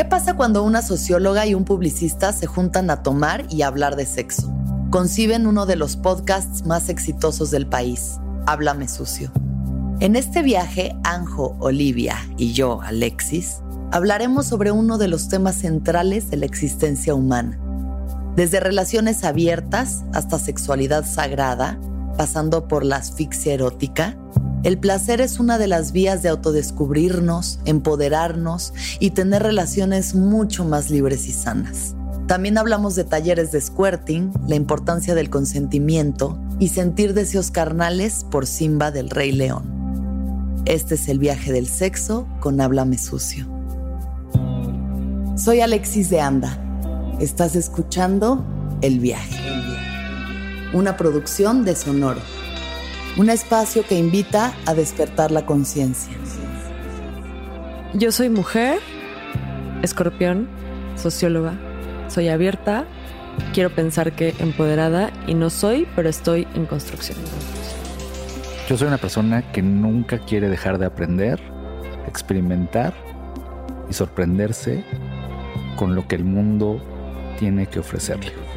¿Qué pasa cuando una socióloga y un publicista se juntan a tomar y hablar de sexo? Conciben uno de los podcasts más exitosos del país, Háblame Sucio. En este viaje, Anjo, Olivia y yo, Alexis, hablaremos sobre uno de los temas centrales de la existencia humana. Desde relaciones abiertas hasta sexualidad sagrada, pasando por la asfixia erótica, el placer es una de las vías de autodescubrirnos, empoderarnos y tener relaciones mucho más libres y sanas. También hablamos de talleres de squirting, la importancia del consentimiento y sentir deseos carnales por Simba del Rey León. Este es el viaje del sexo con Háblame Sucio. Soy Alexis de Anda. Estás escuchando El viaje. Una producción de Sonoro un espacio que invita a despertar la conciencia. Yo soy mujer, escorpión, socióloga, soy abierta, quiero pensar que empoderada y no soy, pero estoy en construcción. Yo soy una persona que nunca quiere dejar de aprender, experimentar y sorprenderse con lo que el mundo tiene que ofrecerle.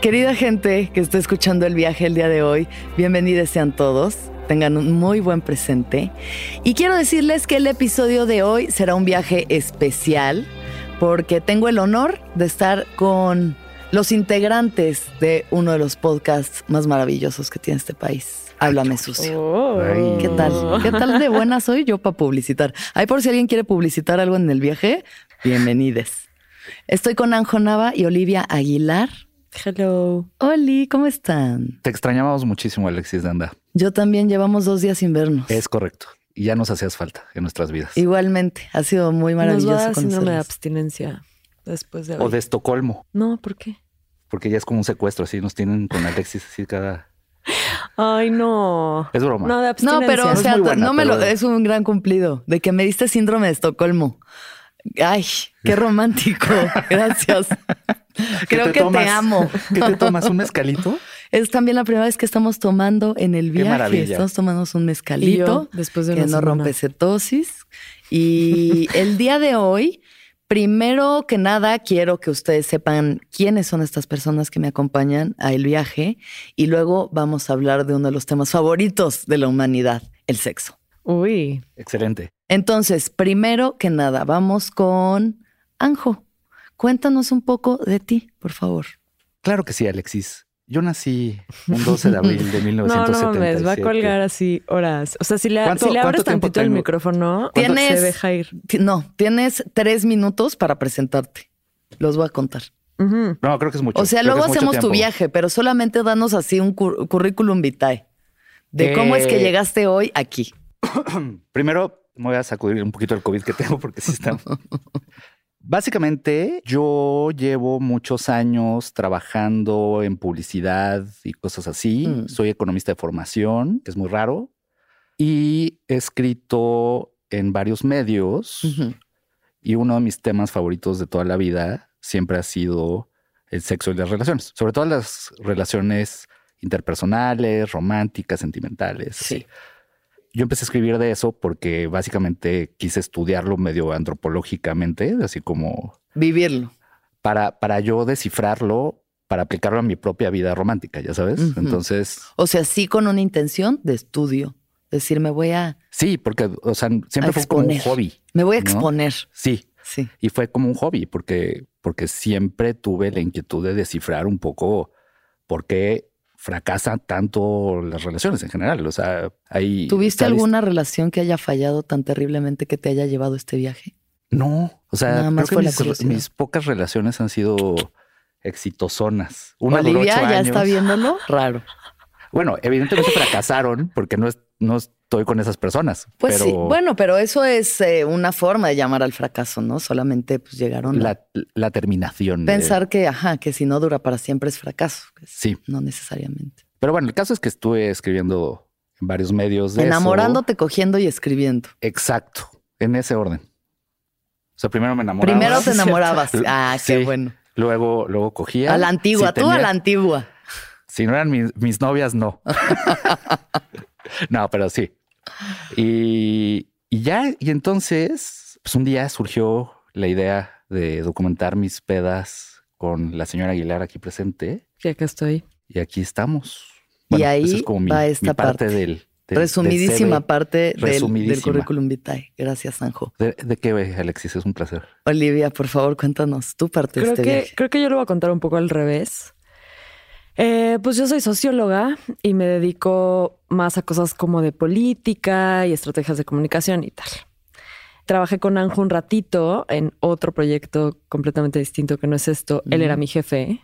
Querida gente que está escuchando el viaje el día de hoy, bienvenidos sean todos. Tengan un muy buen presente. Y quiero decirles que el episodio de hoy será un viaje especial porque tengo el honor de estar con los integrantes de uno de los podcasts más maravillosos que tiene este país. Háblame sucio. Oh. ¿Qué tal? ¿Qué tal de buena soy yo para publicitar? Ahí por si alguien quiere publicitar algo en el viaje, bienvenides. Estoy con Anjo Nava y Olivia Aguilar Hello. Oli, ¿cómo están? Te extrañábamos muchísimo, Alexis Danda. Yo también llevamos dos días sin vernos. Es correcto. Y ya nos hacías falta en nuestras vidas. Igualmente, ha sido muy maravilloso. Nos va a síndrome de abstinencia después de. O de Estocolmo. No, ¿por qué? Porque ya es como un secuestro, así nos tienen con Alexis así cada. Ay, no. Es broma. No, de abstinencia. No, pero o sea, no me lo es un gran cumplido de que me diste síndrome de Estocolmo. Ay, qué romántico. Gracias. Creo que te amo. ¿Qué te tomas? ¿Un mezcalito? Es también la primera vez que estamos tomando en el viaje. Estamos tomando un mezcalito después de que no rompe cetosis. Y el día de hoy, primero que nada, quiero que ustedes sepan quiénes son estas personas que me acompañan a el viaje. Y luego vamos a hablar de uno de los temas favoritos de la humanidad, el sexo. Uy. Excelente. Entonces, primero que nada, vamos con Anjo. Cuéntanos un poco de ti, por favor. Claro que sí, Alexis. Yo nací un 12 de abril de 1977. No, no me va a colgar así horas. O sea, si le, si le abres tantito el micrófono, ¿Tienes, se deja ir. No, tienes tres minutos para presentarte. Los voy a contar. No, creo que es mucho. O sea, luego hacemos tu viaje, pero solamente danos así un currículum vitae de cómo es que eh, llegaste hoy aquí. Primero, me voy a sacudir un poquito el COVID que tengo porque sí está. Básicamente, yo llevo muchos años trabajando en publicidad y cosas así. Mm. Soy economista de formación, que es muy raro. Y he escrito en varios medios. Y uno de mis temas favoritos de toda la vida siempre ha sido el sexo y las relaciones. Sobre todo las relaciones interpersonales, románticas, sentimentales. Sí yo empecé a escribir de eso porque básicamente quise estudiarlo medio antropológicamente, así como... Vivirlo. Para, para yo descifrarlo, para aplicarlo a mi propia vida romántica, ya sabes. Entonces... O sea, sí con una intención de estudio. Decir, me voy a... Sí, porque, o sea, siempre fue como un hobby. Me voy a exponer. Sí. Sí. Y fue como un hobby porque, porque siempre tuve la inquietud de descifrar un poco por qué fracasan tanto las relaciones en general. O sea, hay. ¿Tuviste alguna relación que haya fallado tan terriblemente que te haya llevado este viaje? No, o sea, Nada más mis, pocas relaciones han sido exitosonas. Una Olivia ya está viéndolo raro. Bueno, evidentemente fracasaron porque no, es, no estoy con esas personas. Pues sí, bueno, pero eso es eh, una forma de llamar al fracaso, ¿no? Solamente pues llegaron la, la terminación. Pensar que, ajá, que si no dura para siempre es fracaso. sí. No necesariamente. Pero bueno, el caso es que estuve escribiendo en varios medios de Enamorándote, cogiendo y escribiendo. Exacto, en ese orden. O sea, primero me enamoraba. Primero te enamorabas. Ah, qué bueno. Luego, luego cogía. A la antigua, tú a la antigua. Si no eran mis, mis novias, no. no, pero sí. Y, ya, y entonces pues un día surgió la idea de documentar mis pedas con la señora Aguilar aquí presente. Y acá estoy. Y aquí estamos. y ahí va esta parte, del, resumidísima parte del, currículum vitae. Gracias, Sanjo. ¿De, ¿De, qué, Alexis? Es un placer. Olivia, por favor, cuéntanos tu parte creo de este que, Creo que yo lo voy a contar un poco al revés. Eh, pues yo soy socióloga y me dedico más a cosas como de política y estrategias de comunicación y tal. Trabajé con Anjo un ratito en otro proyecto completamente distinto que no es esto. Él era mi jefe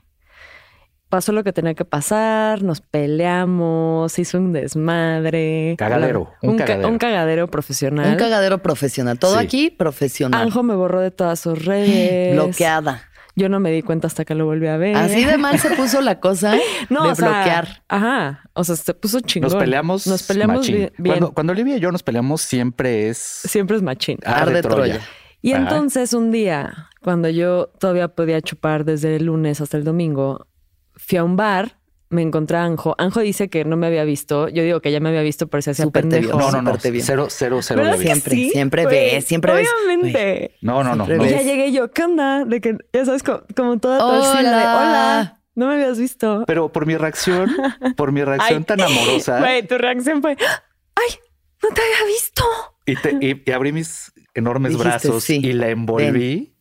pasó lo que tenía que pasar, nos peleamos, hizo un desmadre. Cagadero. Un, cagadero. profesional. Un cagadero profesional. Todo aquí profesional. Anjo me borró de todas sus redes. Bloqueada. Yo no me di cuenta hasta que lo volví a ver. Así de mal se puso la cosa no, de bloquear. Ajá. O sea, se puso chingón. Nos peleamos. Nos peleamos bien. Cuando, cuando, Olivia y yo nos peleamos, siempre es. Siempre es machín. Arde, Troya. Y entonces un día, cuando yo todavía podía chupar desde el lunes hasta el domingo, fui a un bar, me encontré a Anjo. Anjo dice que no me había visto. Yo digo que ya me había visto, pero se hacía pendejo. No, no, no. Cero, cero, cero. Siempre, siempre ve, siempre ves. Obviamente. No, no, no. Y ya llegué yo, ¿qué onda? De que, ya sabes, como, toda torcida de hola. No me habías visto. Pero por mi reacción, por mi reacción tan amorosa. Güey, tu reacción fue, ¡ay! No te había visto. Y, te, y, abrí mis enormes brazos y la envolví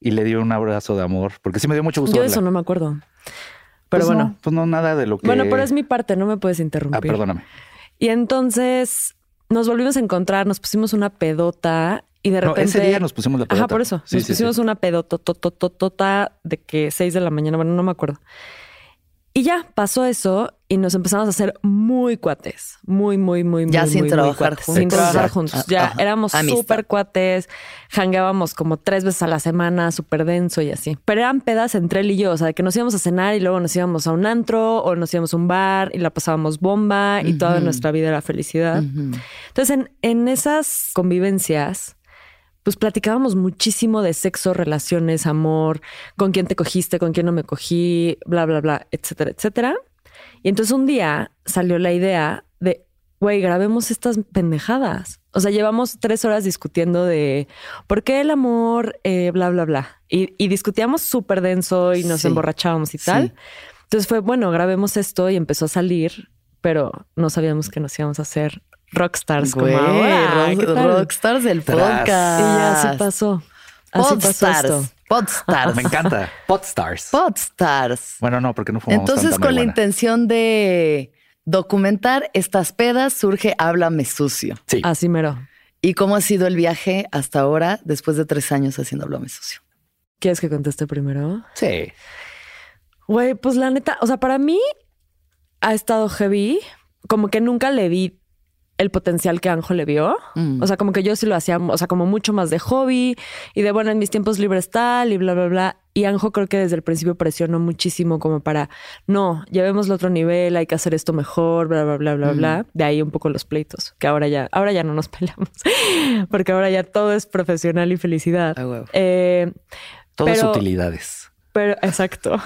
y le di un abrazo de amor, porque sí me dio mucho gusto. Yo eso no me acuerdo. Pero pues bueno. pues no, nada de lo que. Bueno, pero es mi parte, no me puedes interrumpir. Ah, perdóname. Y entonces nos volvimos a encontrar, nos pusimos una pedota y de repente. No, ese día nos pusimos la pedota. Ajá, por eso. nos pusimos una pedota de que seis de la mañana, bueno, no me acuerdo. Y ya pasó eso y nos empezamos a hacer muy cuates, muy, muy, muy, ya muy, sin muy, trabajar juntos. Sin trabajar juntos. Ya éramos súper cuates, jangueábamos como tres veces a la semana, súper denso y así. Pero eran pedas entre él y yo, o sea, que nos íbamos a cenar y luego nos íbamos a un antro o nos íbamos a un bar y la pasábamos bomba y toda nuestra vida era felicidad. Entonces, en, en esas convivencias pues platicábamos muchísimo de sexo, relaciones, amor, con quién te cogiste, con quién no me cogí, bla, bla, bla, etcétera, etcétera. Y entonces un día salió la idea de, güey, grabemos estas pendejadas. O sea, llevamos tres horas discutiendo de por qué el amor, eh, bla, bla, bla. Y, discutíamos súper denso y nos emborrachábamos y tal. Entonces fue, bueno, grabemos esto y empezó a salir, pero no sabíamos que nos íbamos a hacer rockstars como ahora. rockstars del podcast. Y ya se pasó. Así Podstars. Podstars. Me encanta. Podstars. Podstars. Bueno, no, porque no fumamos Entonces, con la intención de documentar estas pedas, surge Háblame Sucio. Sí. Así mero. ¿Y cómo ha sido el viaje hasta ahora, después de tres años haciendo Háblame Sucio? ¿Quieres que conteste primero? Sí. Güey, pues la neta, o sea, para mí ha estado heavy. Como que nunca le vi el potencial que Anjo le vio. Mm. O sea, como que yo sí lo hacía, o sea, como mucho más de hobby y de, bueno, en mis tiempos libres tal y bla, bla, bla. Y Anjo creo que desde el principio presionó muchísimo como para, no, llevémoslo a otro nivel, hay que hacer esto mejor, bla, bla, bla, bla, bla. Mm. De ahí un poco los pleitos, que ahora ya, ahora ya no nos peleamos, porque ahora ya todo es profesional y felicidad. Ah, eh, Todas utilidades. Pero, exacto.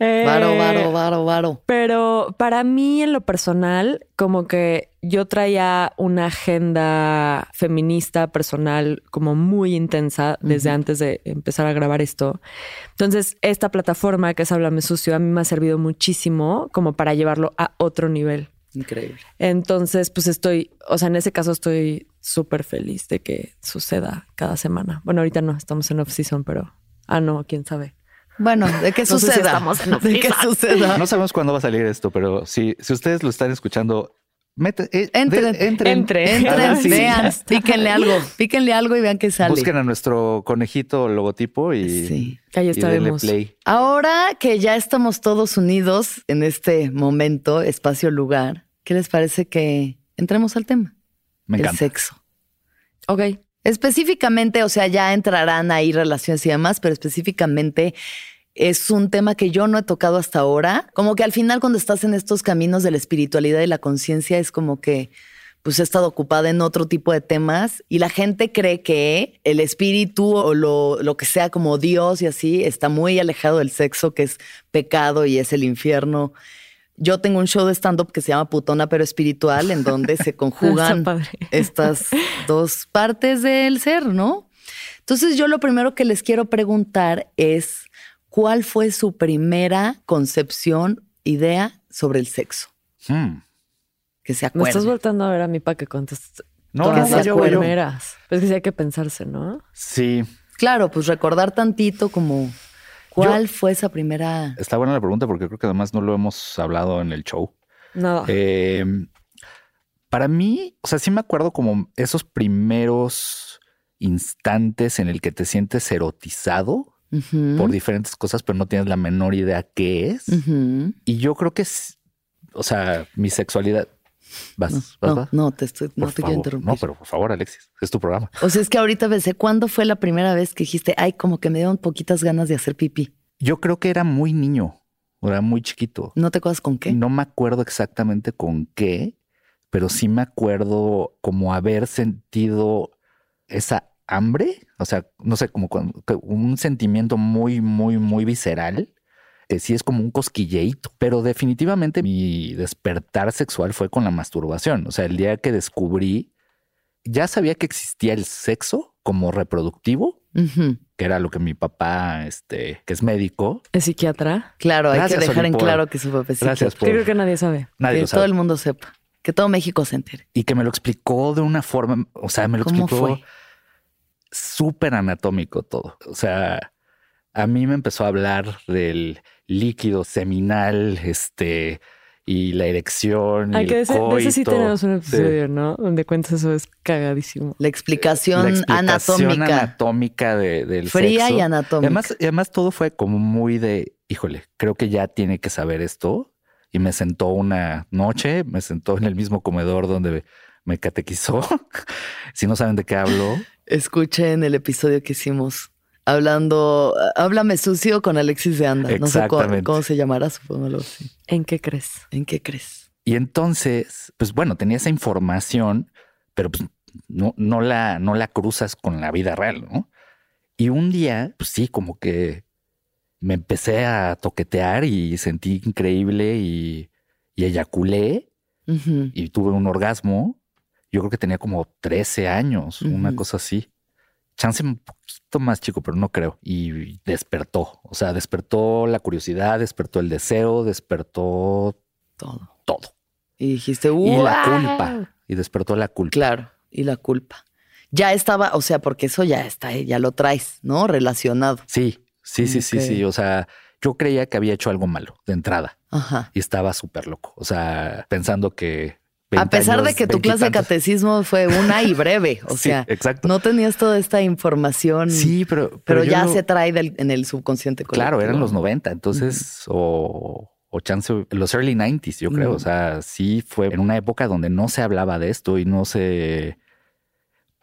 varo, varo, varo, varo. Pero para mí, en lo personal, como que yo traía una agenda feminista personal como muy intensa desde antes de empezar a grabar esto. Entonces, esta plataforma que es Háblame Sucio a mí me ha servido muchísimo como para llevarlo a otro nivel. Increíble. Entonces, pues estoy, o sea, en ese caso estoy súper feliz de que suceda cada semana. Bueno, ahorita no, estamos en off-season, pero Ah, no, quién sabe. Bueno, de qué suceda. de qué suceda. No sabemos cuándo va a salir esto, pero si, si ustedes lo están escuchando, mete, eh, entren, entren, vean, píquenle algo, píquenle algo y vean qué sale. Busquen a nuestro conejito logotipo y, sí. Ahí estaremos. play. Ahora que ya estamos todos unidos en este momento, espacio, lugar, ¿qué les parece que entremos al tema? Me El sexo. Ok. Específicamente, o sea, ya entrarán ahí relaciones y demás, pero específicamente es un tema que yo no he tocado hasta ahora. Como que al final cuando estás en estos caminos de la espiritualidad y la conciencia es como que pues he estado ocupada en otro tipo de temas y la gente cree que el espíritu o lo, lo, que sea como Dios y así está muy alejado del sexo, que es pecado y es el infierno. Yo tengo un show de stand-up que se llama Putona pero espiritual, en donde se conjugan estas dos partes del ser, ¿no? Entonces yo lo primero que les quiero preguntar es, ¿cuál fue su primera concepción, idea sobre el sexo? Hmm. Que se acuerden. Me estás voltando a ver a mi pa que contestas. No, no, no, yo, Pues que sí hay que pensarse, ¿no? Sí. Claro, pues recordar tantito como ¿Cuál fue esa primera? Está buena la pregunta porque creo que además no lo hemos hablado en el show. No. Eh, para mí, o sea, sí me acuerdo como esos primeros instantes en el que te sientes erotizado por diferentes cosas, pero no tienes la menor idea qué es. Y yo creo que o sea, mi sexualidad. Vas, no, vas, no, te estoy, no te quiero interrumpir. No, pero por favor, Alexis, es tu programa. O sea, es que ahorita pensé, ¿cuándo fue la primera vez que dijiste, ay, como que me dieron poquitas ganas de hacer pipí? Yo creo que era muy niño, era muy chiquito. ¿No te acuerdas con qué? No me acuerdo exactamente con qué, pero sí me acuerdo como haber sentido esa hambre, o sea, no sé, como un sentimiento muy, muy, muy visceral sí es como un cosquilleito, pero definitivamente mi despertar sexual fue con la masturbación. O sea, el día que descubrí, ya sabía que existía el sexo como reproductivo, que era lo que mi papá, este, que es médico. ¿Es psiquiatra? Claro, hay que dejar en claro que su papá es Gracias Yo creo que nadie sabe. Nadie que todo el mundo sepa. Que todo México se entere. Y que me lo explicó de una forma, o sea, me lo explicó súper anatómico todo. O sea, a mí me empezó a hablar del líquido seminal, este, y la erección. Hay que decir, de sí tenemos un episodio, ¿no? Donde cuentas eso, es cagadísimo. La explicación, anatómica. anatómica de, del Fría y anatómica. Además, además, todo fue como muy de, híjole, creo que ya tiene que saber esto. Y me sentó una noche, me sentó en el mismo comedor donde me catequizó. si no saben de qué hablo. Escuchen el episodio que hicimos hablando, háblame sucio con Alexis de Anda. No sé cómo, se llamará, supongo. ¿En qué crees? ¿En qué crees? Y entonces, pues bueno, tenía esa información, pero pues no, no, la, no la cruzas con la vida real, ¿no? Y un día, pues sí, como que me empecé a toquetear y sentí increíble y, y eyaculé y tuve un orgasmo. Yo creo que tenía como 13 años, una cosa así chance un poquito más chico, pero no creo. Y despertó, o sea, despertó la curiosidad, despertó el deseo, despertó todo. Todo. Y dijiste, Y la culpa. Y despertó la culpa. Claro, y la culpa. Ya estaba, o sea, porque eso ya está, ya lo traes, ¿no? Relacionado. Sí, sí, sí, sí, sí. O sea, yo creía que había hecho algo malo de entrada. Ajá. Y estaba súper loco. O sea, pensando que a pesar de que tu clase de catecismo fue una y breve, o sea, exacto. no tenías toda esta información. Sí, pero. Pero, ya se trae en el subconsciente colectivo. Claro, eran los 90, entonces, o, o chance, los early 90s, yo creo. O sea, sí fue en una época donde no se hablaba de esto y no se.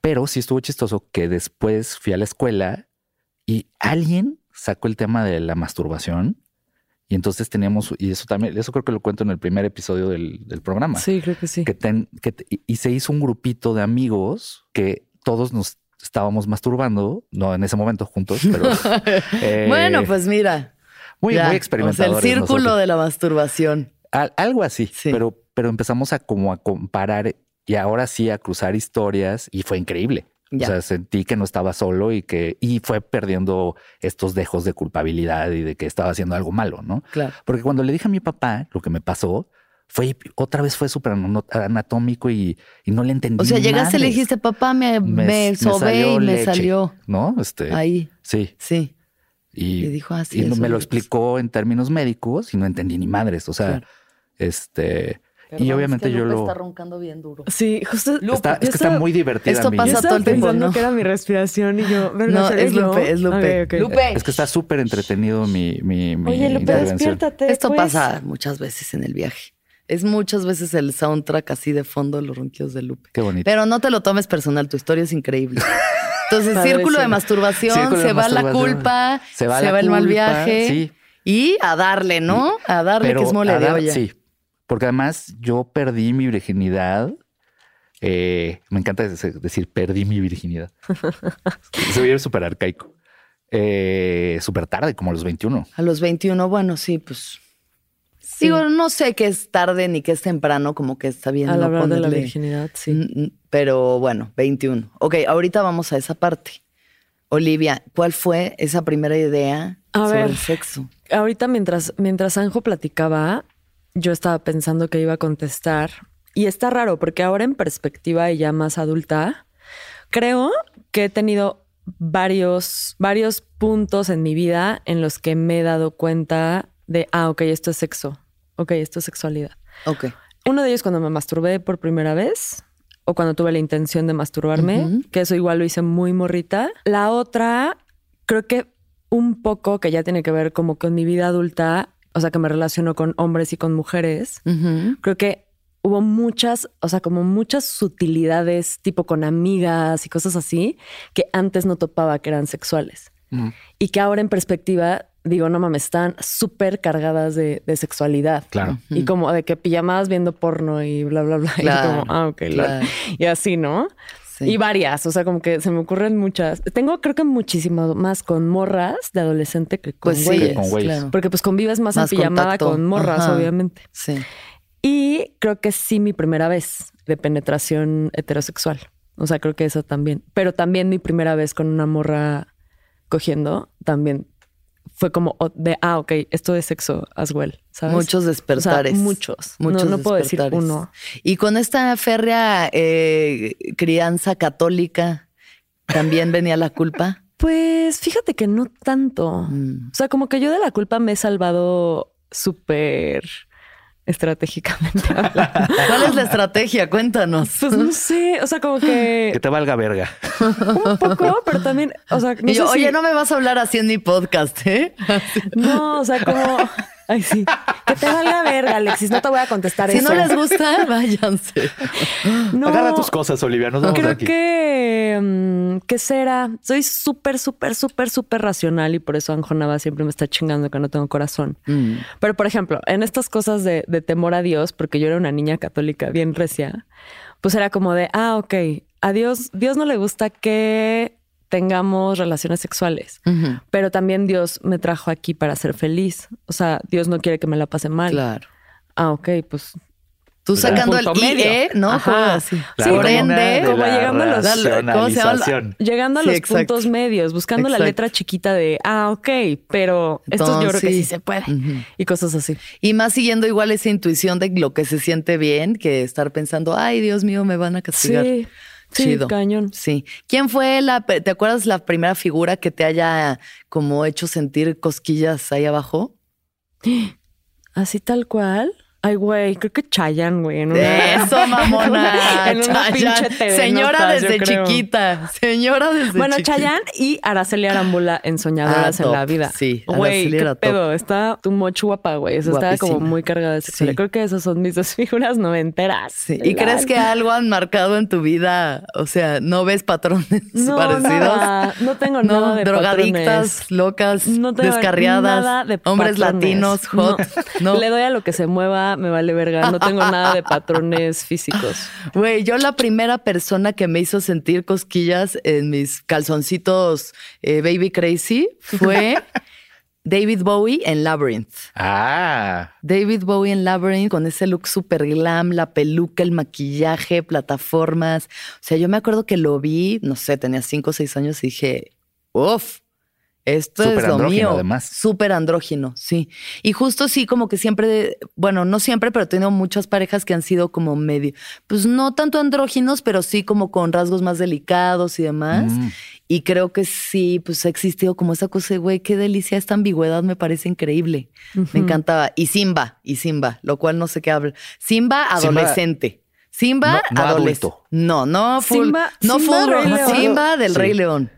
Pero sí estuvo chistoso que después fui a la escuela y alguien sacó el tema de la masturbación y entonces teníamos, y eso también, eso creo que lo cuento en el primer episodio del, programa. Sí, creo que sí. Que, y se hizo un grupito de amigos que todos nos estábamos masturbando, no en ese momento juntos, pero. Eh, bueno, pues mira. Muy, muy experimentadores. el círculo de la masturbación. algo así, pero, pero empezamos a como a comparar y ahora sí a cruzar historias y fue increíble. O sea, sentí que no estaba solo y que y fue perdiendo estos dejos de culpabilidad y de que estaba haciendo algo malo, ¿no? Claro. Porque cuando le dije a mi papá lo que me pasó, fue otra vez fue súper anatómico y, no le entendí. O sea, llegaste y le dijiste, papá, me, me, sobé y me salió. ¿No? Este, Ahí. Sí. Sí. Y, dijo así. Y me lo explicó en términos médicos y no entendí ni madres. O sea, este y obviamente yo lo. está roncando bien duro. Sí, justo. está, es que está muy divertida. Esto pasa todo el tiempo. pensando que era mi respiración y yo. No, es Lupe, es Lupe. Lupe. Es que está súper entretenido mi, mi, mi Oye, Lupe, despiértate. Esto pues. pasa muchas veces en el viaje. Es muchas veces el soundtrack así de fondo, los ronquidos de Lupe. Qué bonito. Pero no te lo tomes personal, tu historia es increíble. Entonces, círculo de masturbación, se va la culpa, se va, el mal viaje. Sí. Y a darle, ¿no? A darle, que es mole de olla. Sí, porque además yo perdí mi virginidad. Eh, me encanta decir perdí mi virginidad. Se veía súper arcaico. Eh, súper tarde, como a los 21. A los 21, bueno, sí, pues Digo, no sé qué es tarde ni qué es temprano, como que está bien. Al hablar de la ponerle- virginidad, sí. Pero bueno, 21. Ok, ahorita vamos a esa parte. Olivia, ¿cuál fue esa primera idea A sobre ver. el sexo? Ahorita mientras, mientras Anjo platicaba, yo estaba pensando que iba a contestar. Y está raro porque ahora en perspectiva y ya más adulta, creo que he tenido varios, varios puntos en mi vida en los que me he dado cuenta de, ah, ok, esto es sexo. Ok, esto es sexualidad. Ok. Uno de ellos cuando me masturbé por primera vez o cuando tuve la intención de masturbarme, que eso igual lo hice muy morrita. La otra, creo que un poco que ya tiene que ver como con mi vida adulta, o sea, que me relaciono con hombres y con mujeres. Creo que hubo muchas, o sea, como muchas sutilidades, tipo con amigas y cosas así, que antes no topaba que eran sexuales. Mm, Y que ahora en perspectiva digo, no mames, están súper cargadas de, de sexualidad. Claro. Y como de que pijamadas viendo porno y bla, bla, bla. Claro, y como, ah, ok, claro. Y así, ¿no? Sí. Y varias, o sea, como que se me ocurren muchas. Tengo creo que muchísimo más con morras de adolescente que con Pues sí, güeyes. con güeyes. claro. Porque pues convives más, Más en pijamada contacto. con morras, Ajá. obviamente. Sí. Y creo que sí mi primera vez de penetración heterosexual. O sea, creo que eso también. Pero también mi primera vez con una morra cogiendo también fue como de, ah, ok, esto es sexo as well, ¿sabes? Muchos O sea, despertares. muchos. Muchos no, no puedo decir uno. Y con esta férrea eh, crianza católica, ¿también venía la culpa? Pues fíjate que no tanto. Mm. O sea, como que yo de la culpa me he salvado súper estratégicamente. hablando. ¿Cuál es la estrategia? Cuéntanos. Pues no sé, o sea, como que Que te valga verga. un poco, pero también, o sea, no y yo, sé si- oye, no me vas a hablar así en mi podcast, ¿eh? No, o sea, como. Ay, sí. Que te valga verga, Alexis. No te voy a contestar Si eso. no les gusta, váyanse. No, Agarra tus cosas, Olivia. Nos vamos de Creo aquí. que. mm, ¿Qué será? Soy súper, súper, súper, súper racional y por eso Anjonaba siempre me está chingando que no tengo corazón. Mm. Pero, por ejemplo, en estas cosas de, de temor a Dios, porque yo era una niña católica bien recia, pues era como de, ah, ok, a Dios, Dios no le gusta que tengamos relaciones sexuales. Pero también Dios me trajo aquí para ser feliz. O sea, Dios no quiere que me la pase mal. Claro. Ah, ok, pues. Tú Claro. sacando el. IE, ¿no? Ajá. Así. Claro, Por como ende, llegando a los- ¿cómo se llama? racionalización. Llegando a Sí, los exacto. puntos medios, buscando la letra chiquita de, ah, ok, pero esto yo creo que sí se puede. Y cosas así. Y más siguiendo igual esa intuición de lo que se siente bien que estar pensando, ay, Dios mío, me van a castigar. Sí, sí, Chido. cañón. Sí. ¿Quién fue la, te acuerdas la primera figura que te haya como hecho sentir cosquillas ahí abajo? Así tal cual. Ay, güey, creo que Chayan, güey. en una- Eso, mamona. en una Chayanne. pinche TV Señora Notas, desde chiquita. Señora desde Bueno, chiquita. Chayanne y Araceli Arambula en Soñadoras Ah, en la vida. Sí, güey, qué pedo. Está tu mocho guapa, güey. O sea, está como muy cargada de sexualidad. Sí. Creo que esas son mis dos figuras noventeras. Sí. ¿Y crees que algo han marcado en tu vida? O sea, ¿no ves patrones no, parecidos? nada. No tengo No, nada de drogadictas, patrones. locas, No tengo descarriadas, nada de hombres latinos, hot. No. Le doy a lo que se mueva, me vale verga. No tengo nada de patrones físicos. Güey, yo la primera persona que me hizo sentir cosquillas en mis calzoncitos eh, Baby Crazy fue David Bowie en Labyrinth. Ah, David Bowie en Labyrinth con ese look super glam, la peluca, el maquillaje, plataformas. O sea, yo me acuerdo que lo vi, no sé, tenía cinco o seis años y dije, uff, esto es lo mío. además. Súper andrógino, sí. Y justo sí, como que siempre, bueno, no siempre, pero he tenido muchas parejas que han sido como medio, pues no tanto andróginos, pero sí como con rasgos más delicados y demás. Mm. Y creo que sí, pues ha existido como esa cosa, de, güey, qué delicia, esta ambigüedad me parece increíble. Me encantaba. Y Simba, y Simba, lo cual no sé qué habla. Simba adolescente. Simba, No- no adolescente. adulto. No, no full. Simba- no Simba full. Simba del Sí. Rey León.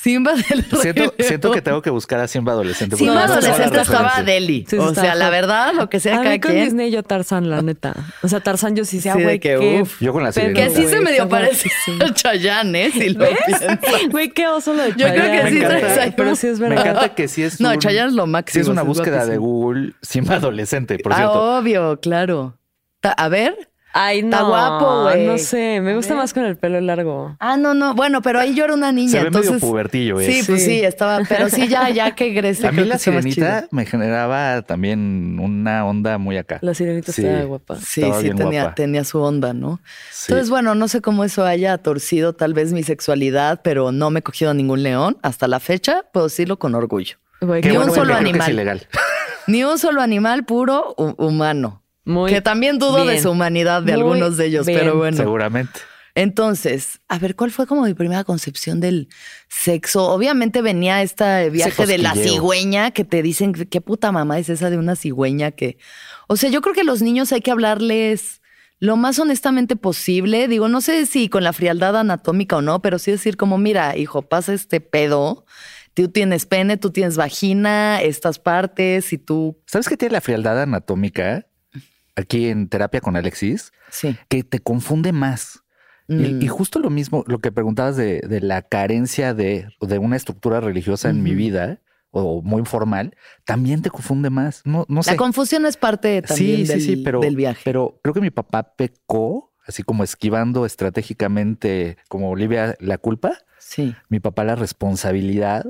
Simba del Rey siento, León. siento que tengo que buscar a Simba adolescente. Simba no sé adolescente estaba. Deli. Sí, o sea, la verdad, lo que sea a cada mí con quien. Disney yo Tarzan, la neta. O sea, Tarzan yo sí sea, Sí, de güey, que, uf. Yo con la sirenita. Que sí se güey, medio parece a Chayanne, ¿eh? Si lo. Güey, qué oso lo de Yo creo que Chayanne, sí Pero sí es Me verdad. encanta que sí es No, un- Chayanne es lo máximo. Sí es una búsqueda de. Google Simba adolescente, por ah, cierto. obvio, claro. A ver, Ay, no. Está guapo, güey. No sé, me gusta más con el pelo largo. Ah, no, no. Bueno, pero ahí yo era una niña. Se ve entonces... medio pubertillo, ¿eh? Sí, pues sí, estaba. Pero sí, ya, ya que crece. A mí la sirenita me generaba también una onda muy acá. La sirenita Sí. estaba guapa. Sí, Estaba sí, bien tenía, guapa. tenía su onda, ¿no? Sí. Entonces, bueno, no sé cómo eso haya torcido tal vez mi sexualidad, pero no me he cogido ningún león. Hasta la fecha, puedo decirlo con orgullo. Ni un bueno, solo animal. Es ilegal. Ni un solo animal puro hu- humano. Muy que también dudo de su humanidad de Muy algunos de ellos, bien. pero bueno. Seguramente. Entonces, a ver, ¿cuál fue como mi primera concepción del sexo? Obviamente venía este viaje de la cigüeña que te dicen, ¿qué puta mamá es esa de una cigüeña que... O sea, yo creo que a los niños hay que hablarles lo más honestamente posible. Digo, no sé si con la frialdad anatómica o no, pero sí decir como, mira, hijo, pasa este pedo. Tú tienes pene, tú tienes vagina, estas partes y tú... ¿Sabes qué tiene la frialdad anatómica aquí en terapia con Alexis? Sí. Que te confunde más. Y- Mm. Y, justo lo mismo, lo que preguntabas de, de la carencia de, de una estructura religiosa en mi vida o muy formal, también te confunde más. No, no sé. La confusión es parte también sí, del, sí, sí, pero, del viaje. pero creo que mi papá pecó, así como esquivando estratégicamente como Olivia la culpa, sí. mi papá la responsabilidad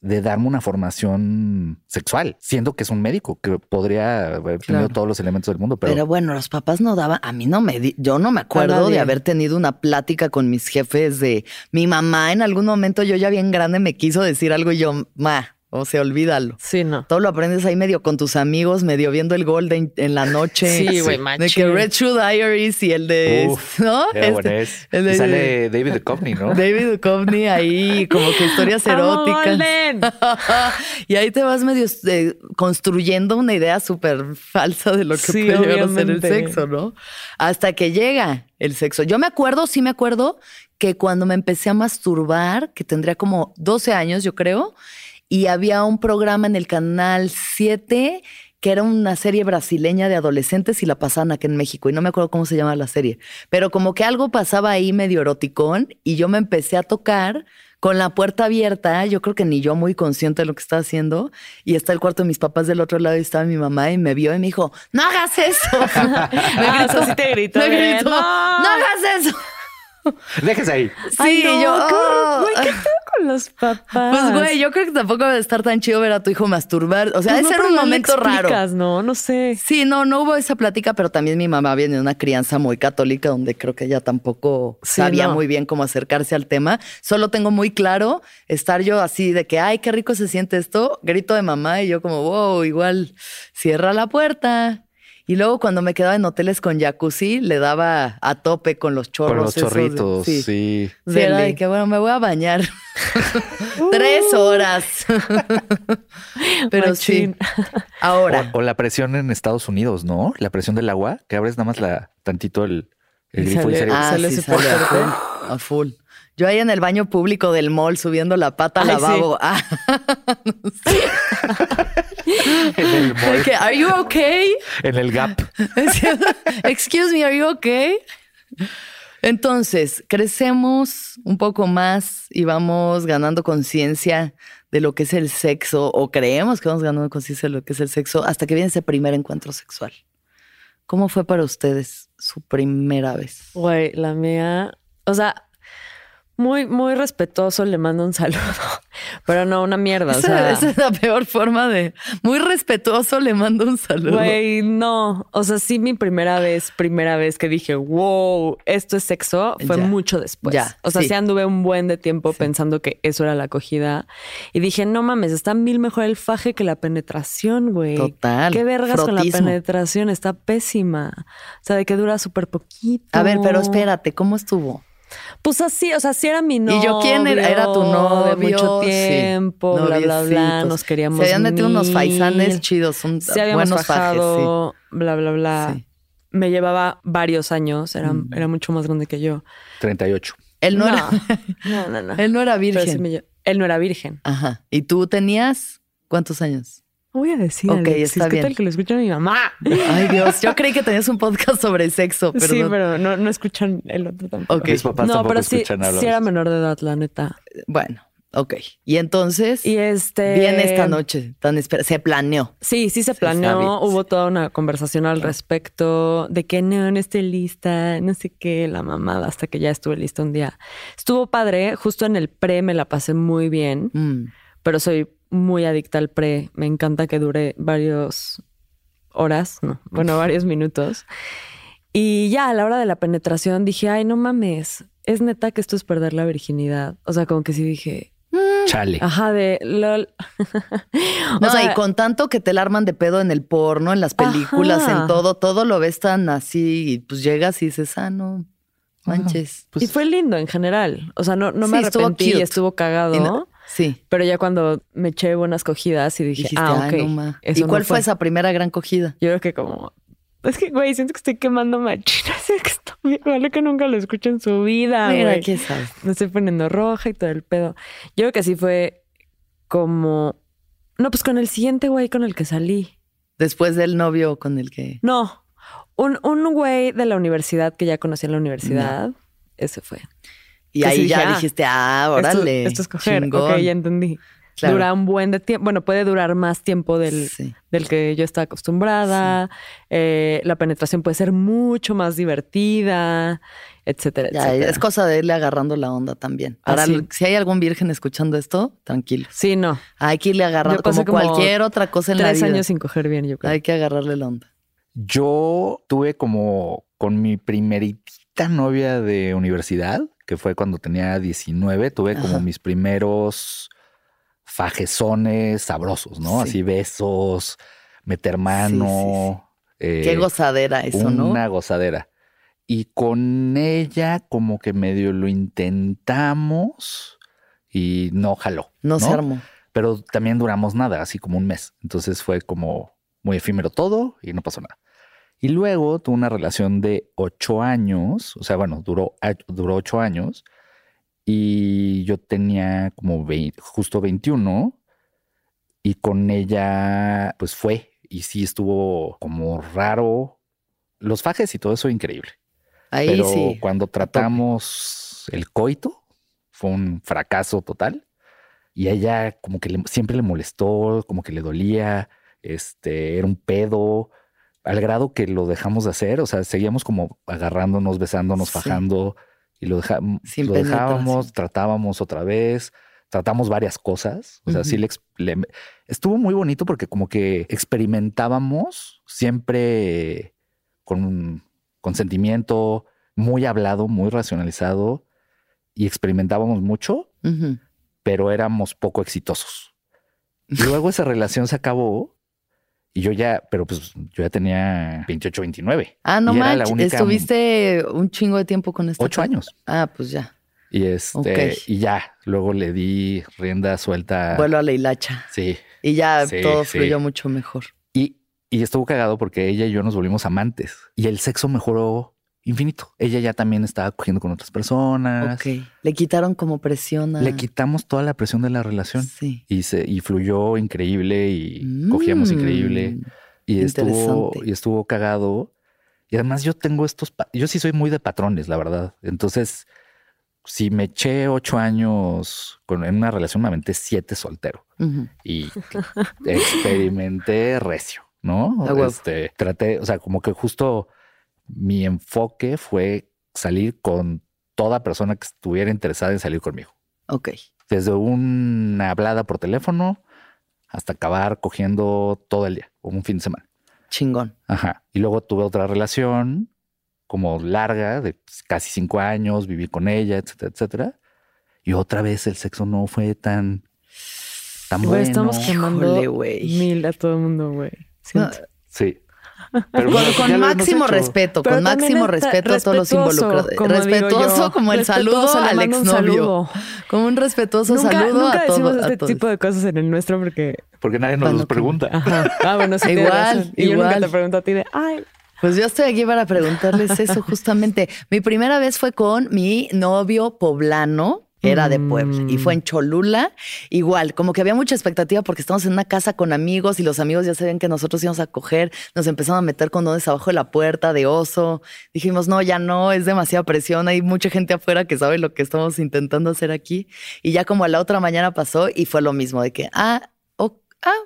de darme una formación sexual, siendo que es un médico que podría haber tenido Claro. todos los elementos del mundo, pero, Pero, bueno, los papás no daban, a mí no me, di- yo no me acuerdo de haber tenido una plática con mis jefes de mi mamá en algún momento yo ya bien grande me quiso decir algo y yo, ma, o sea, olvídalo. Sí, no. Todo lo aprendes ahí medio con tus amigos, medio viendo el Golden en la noche. Sí, güey, De machín. que Red Shoe Diaries y el de, Uf, ¿no? Este, el de- Y sale David Duchovny, ¿no? David Duchovny ahí, como que historias eróticas. Golden. y ahí te vas medio eh, construyendo una idea súper falsa de lo que Sí, puede llegar a ser el sexo, ¿no? Hasta que llega el sexo. Yo me acuerdo, sí me acuerdo, que cuando me empecé a masturbar, que tendría como 12 años, yo creo, y había un programa en el canal 7 que era una serie brasileña de adolescentes y la pasaban aquí en México y no me acuerdo cómo se llama la serie, pero como que algo pasaba ahí medio eroticón y yo me empecé a tocar con la puerta abierta, yo creo que ni yo muy consciente de lo que estaba haciendo y está el cuarto de mis papás del otro lado y estaba mi mamá y me vio y me dijo, no hagas eso. me Ah, sea, sí te gritó, me gritó, "No". no hagas eso. Déjese ahí. Sí, Ay, no, yo, "Oh". güey, ¿qué pedo con los papás? Pues güey, yo creo que tampoco debe estar tan chido ver a tu hijo masturbar. O sea, Pues debe no, ser un no momento raro. explicas, No, no sé. Sí, no, no hubo esa plática, pero también mi mamá viene de una crianza muy católica donde creo que ella tampoco Sí, sabía no. muy bien cómo acercarse al tema. Solo tengo muy claro estar yo así de que, ay, qué rico se siente esto, grito de mamá y yo como, wow, igual cierra la puerta. Y luego cuando me quedaba en hoteles con jacuzzi, le daba a tope con los chorros. Con los esos de- chorritos, sí. Sí, era de que bueno, me voy a bañar. Tres horas. Pero Machín. sí. Ahora. O, o la presión en Estados Unidos, ¿no? La presión del agua, que abres nada más la tantito el, el Y grifo y sale- sale. Ah, sale sí, sale a fuerte. full, a full. Yo ahí en el baño público del mall subiendo la pata al Ay, sí. lavabo. Ah, en el mall, que, ¿Are you okay? en el gap. Excuse me, ¿are you okay? Entonces, crecemos un poco más y vamos ganando conciencia de lo que es el sexo, o creemos que vamos ganando conciencia de lo que es el sexo, hasta que viene ese primer encuentro sexual. ¿Cómo fue para ustedes su primera vez? Güey, la mía, o sea, muy, muy respetuoso, le mando un saludo, pero no una mierda. O Esa, sea, esa es la peor forma de. Muy respetuoso, le mando un saludo. güey, no. O sea, sí, mi primera vez, primera vez que dije, wow, esto es sexo, fue Ya. mucho después. Ya, o sea, sí. sí. anduve un buen de tiempo pensando que eso era la acogida y dije, no mames, está mil mejor el faje que la penetración, güey. Total, Qué vergas con la penetración, está pésima. O sea, de que dura súper poquito. A ver, pero espérate, ¿cómo estuvo? Pues así, o sea, sí era mi novio. ¿Y yo quién era? ¿Era tu novio? De mucho Sí, tiempo, bla, bla, bla. noviecitos. Nos queríamos Se habían metido unos faisanes chidos, un, Se habíamos buenos fajes, fajado, bla, bla, bla. Sí. Me llevaba varios años, era, Mm. era mucho más grande que yo. 38. sí. Él no, era, no, no, no. él no era sí virgen. me él no era virgen. Ajá. ¿Y tú tenías cuántos años? No voy a decir, Ok, Alexis, está ¿qué bien. tal que lo escucha mi mamá? Ay, Dios, yo creí que tenías un podcast sobre sexo, perdón. Sí, pero no, no escuchan el otro tampoco. Ok. Mis papás no, tampoco pero sí, escuchan hablar. sí era menor de edad, la neta. Bueno, Ok. Y entonces Y este. viene esta noche tan. Se planeó. Sí, sí se Se planeó. Hubo toda una conversación al respecto de que no, no estoy lista, no sé qué, la mamada, hasta que ya estuve lista un día. Estuvo padre, justo en el pre me la pasé muy bien, Mm. pero soy muy adicta al pre. Me encanta que dure varios horas, no, bueno, varios minutos. Y ya a la hora de la penetración dije, ay, no mames, es neta que esto es perder la virginidad. O sea, como que sí dije, Chale. ajá, de lol. O No, sea, y con tanto que te la arman de pedo en el porno, en las películas, Ajá. en todo, todo lo ves tan así, y pues llegas y dices, ah, no, manches. Pues, y fue lindo en general. O sea, no, no me Sí, estuvo arrepentí, cute. estuvo cagado. Y no- sí. Pero ya cuando me eché buenas cogidas y dije, Dijiste, ah, "Ay, ok. no ma". eso ¿Y no cuál fue esa primera gran cogida? Yo creo que como... Es que, güey, siento que estoy quemando machina. Siento que bien. Vale que nunca lo escucho en su vida, Mira, güey. quién sabe. Me estoy poniendo roja y todo el pedo. Yo creo que así fue como... No, pues con el siguiente güey con el que salí. Después del novio con el que. No, un, un güey de la universidad que ya conocí en la universidad. Ese fue. Y ahí sí ya ah, dijiste, ah, Esto- órale. Esto, es coger. chingón. Ok, ya entendí. Claro. Dura un buen de tiempo. Bueno, puede durar más tiempo del, Sí. del que yo estaba acostumbrada. Eh, la penetración puede ser mucho más divertida, etcétera, Ya, etcétera. es cosa de irle agarrando la onda también. Para Así. lo- si hay algún virgen escuchando esto, tranquilo. Sí, no. Hay que irle agarrando como, como cualquier otra cosa en la Tres vida. años sin coger bien, yo creo. Hay que agarrarle la onda. Yo tuve como con mi primeritita novia de universidad, que fue cuando tenía 19, tuve como mis primeros fajezones sabrosos, ¿no? Sí. Así besos, meter mano. eh, Qué gozadera eso, ¿no? Una gozadera. Y con ella como que medio lo intentamos y no jaló. No, se armó. Pero también duramos nada, así como un mes. Entonces fue como muy efímero todo y no pasó nada. Y luego tuve una relación de ocho años, o sea, bueno, duró, duró ocho años y yo tenía como vei- justo 21 y con ella pues fue y sí estuvo como raro. Los fajes y todo eso increíble. Ahí Pero sí. cuando tratamos el coito, fue un fracaso total. Y a ella como que le- siempre le molestó, como que le dolía, este, era un pedo, al grado que lo dejamos de hacer. O sea, seguíamos como agarrándonos, besándonos, Sí. fajando y lo, deja- lo dejábamos, tratábamos otra vez, tratamos varias cosas. O sea, sí le, estuvo muy bonito porque como que experimentábamos siempre con consentimiento, muy hablado, muy racionalizado y experimentábamos mucho, pero éramos poco exitosos. Y luego esa relación se acabó y yo ya, pero pues yo ya tenía 28, 29. Ah, no manches. Estuviste un chingo de tiempo con esta. Ocho años. Ah, pues ya. Y este, y ya, luego le di rienda suelta. Vuelo a la hilacha. Sí. Y ya Sí, todo sí. fluyó mucho mejor. Y, y estuvo cagado porque ella y yo nos volvimos amantes y el sexo mejoró infinito. Ella ya también estaba cogiendo con otras personas. Ok. Le quitaron como presión a... Le quitamos toda la presión de la relación Sí. y se y fluyó increíble y cogíamos Mm. increíble y estuvo y estuvo cagado. Y además yo tengo estos, yo sí soy muy de patrones, la verdad. Entonces, si me eché ocho años con, en una relación, me aventé siete soltero y experimenté recio, ¿no? Este, traté, o sea, como que justo mi enfoque fue salir con toda persona que estuviera interesada en salir conmigo. Ok. Desde una hablada por teléfono hasta acabar cogiendo todo el día, o un fin de semana. Chingón. Ajá. Y luego tuve otra relación como larga, de casi cinco años, viví con ella, etcétera, etcétera. Y otra vez el sexo no fue tan, tan Güey, bueno. estamos quemando Híjole, güey. mil a todo el mundo, güey. Siento. Sí. Pero Con, hemos máximo respeto, Pero con máximo está respeto a todos los involucrados. como Respetuoso como el saludo Respetuoso, le al exnovio. saludo. Como un respetuoso Nunca, saludo nunca a decimos todos. a este todos. tipo de cosas en el nuestro porque... Porque nadie nos los pregunta. Ajá. Ah, bueno, sí Igual. Y yo nunca igual. te pregunto a ti de, ay, Pues yo estoy aquí para preguntarles eso justamente. Mi primera vez fue con mi novio poblano era de Puebla y fue en Cholula. Igual, como que había mucha expectativa porque estamos en una casa con amigos y los amigos ya sabían que nosotros íbamos a coger. Nos empezaron a meter condones abajo de la puerta de oso. Dijimos, no, ya no, es demasiada presión. Hay mucha gente afuera que sabe lo que estamos intentando hacer aquí. Y ya como a la otra mañana pasó y fue lo mismo de que, ah, ah,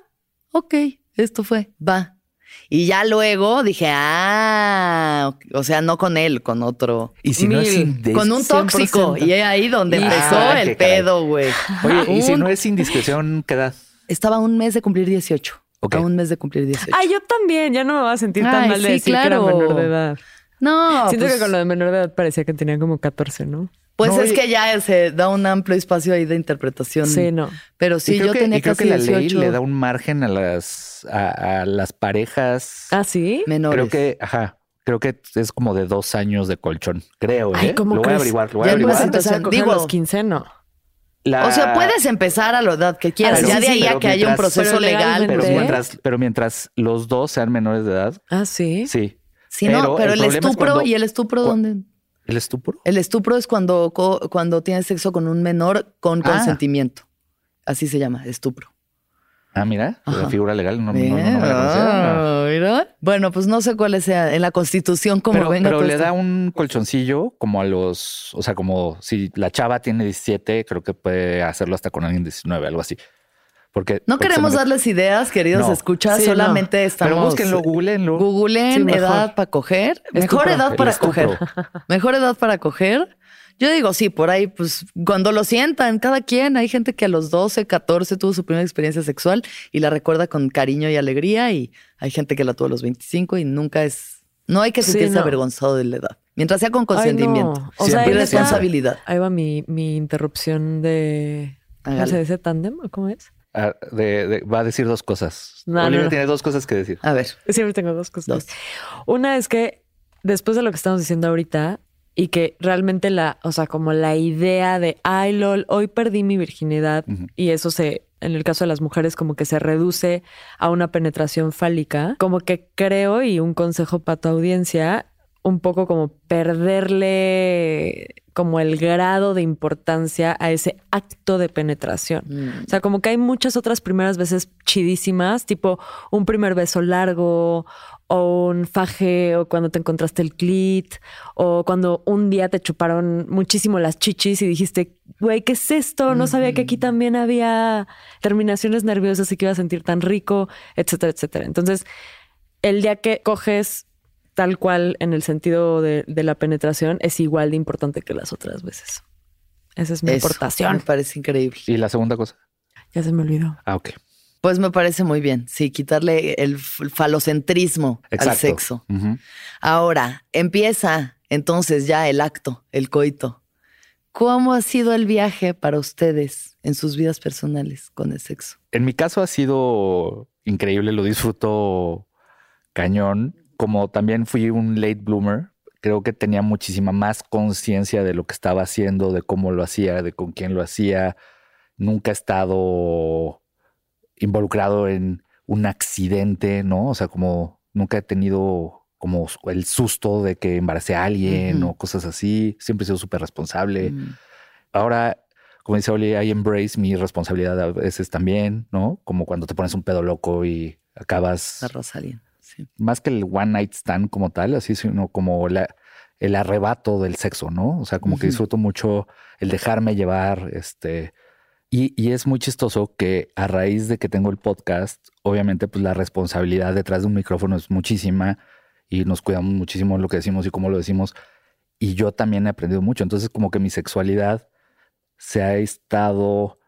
ok, esto fue, va. Y ya luego dije, ah, o sea, no con él, con otro. Y si no es con un tóxico. Y ahí donde empezó ah, el pedo, güey. Oye, y si no es indiscreción, ¿qué edad? Estaba un mes de cumplir 18. A un mes de cumplir 18. Ah, yo también, ya no me voy a sentir tan mal de decir que era menor de edad. No. Siento que pues con lo de menor de edad parecía que tenía como 14, ¿no? Pues es que ya se da un amplio espacio ahí de interpretación. Sí, no. Pero sí, yo tenía creo que la ley le da un margen a las a, las parejas. Ah, sí. Menores. Creo que, ajá. Creo que es como de dos años de colchón. Creo, ¿eh? lo voy a averiguar. Lo voy a averiguar. empezar a Digo, a los 15, no. O sea, puedes empezar a la edad que quieras. ya de ahí a que haya un proceso legal. Pero mientras, pero mientras los dos sean menores de edad. Ah, sí. Sí. Sí, no, pero el, estupro y el estupro, ¿dónde? ¿El estupro? El estupro es cuando, cuando tienes sexo con un menor con ah. consentimiento. Así se llama, estupro. Ah, mira, la figura legal no, ah, Bueno, pues no sé cuál sea en la constitución como pero, venga. Pero le da un colchoncillo como a los, o sea, como si la chava tiene 17, creo que puede hacerlo hasta con alguien 19, algo así. Porque, no queremos darles ideas, queridos escuchas, solamente estamos. Pero búsquenlo, googleenlo. Googleen edad para coger. Mejor edad para coger. Mejor edad para coger. Yo digo, sí, por ahí, pues cuando lo sientan, cada quien, hay gente que a los 12, 14 tuvo su primera experiencia sexual y la recuerda con cariño y alegría y hay gente que la tuvo a los 25 y nunca es, no hay que sentirse avergonzado de la edad, mientras sea con consentimiento o sea, y responsabilidad. Ahí va mi, mi interrupción de... ¿Cómo se dice tándem? ¿Cómo es? Ah, va a decir dos cosas. No, Olivia tiene dos cosas que decir. A ver. Siempre tengo dos cosas. Una es que después de lo que estamos diciendo ahorita y que realmente la, o sea, como la idea de, ay, lol, hoy perdí mi virginidad y eso se, en el caso de las mujeres, como que se reduce a una penetración fálica, como que creo y un consejo para tu audiencia, un poco como perderle como el grado de importancia a ese acto de penetración. Mm. O sea, como que hay muchas otras primeras veces chidísimas, tipo un primer beso largo o un faje o cuando te encontraste el clit o cuando un día te chuparon muchísimo las chichis y dijiste, güey, ¿qué es esto? No sabía que aquí también había terminaciones nerviosas y que iba a sentir tan rico, etcétera, etcétera. Entonces, el día que coges tal cual en el sentido de, la penetración es igual de importante que las otras veces. Esa es mi aportación. Me parece increíble. ¿Y la segunda cosa? Ya se me olvidó. Ah, ok. Pues me parece muy bien. Sí, quitarle el falocentrismo al sexo. Ahora, empieza entonces ya el acto, el coito. ¿Cómo ha sido el viaje para ustedes en sus vidas personales con el sexo? En mi caso ha sido increíble, lo disfruto cañón como también fui un late bloomer, creo que tenía muchísima más conciencia de lo que estaba haciendo, de cómo lo hacía, de con quién lo hacía. Nunca he estado involucrado en un accidente, ¿no? O sea, como nunca he tenido como el susto de que embaracé a alguien o cosas así. Siempre he sido súper responsable. Mm. Ahora, como dice Oli, I embrace mi responsabilidad a veces también, ¿no? Como cuando te pones un pedo loco y acabas... más que el one night stand como tal, así, sino como la, el arrebato del sexo, ¿no? O sea, como que disfruto mucho el dejarme llevar, este, y, y, es muy chistoso que a raíz de que tengo el podcast, obviamente, pues la responsabilidad detrás de un micrófono es muchísima y nos cuidamos muchísimo lo que decimos y cómo lo decimos. Y yo también he aprendido mucho. Entonces, como que mi sexualidad se ha estado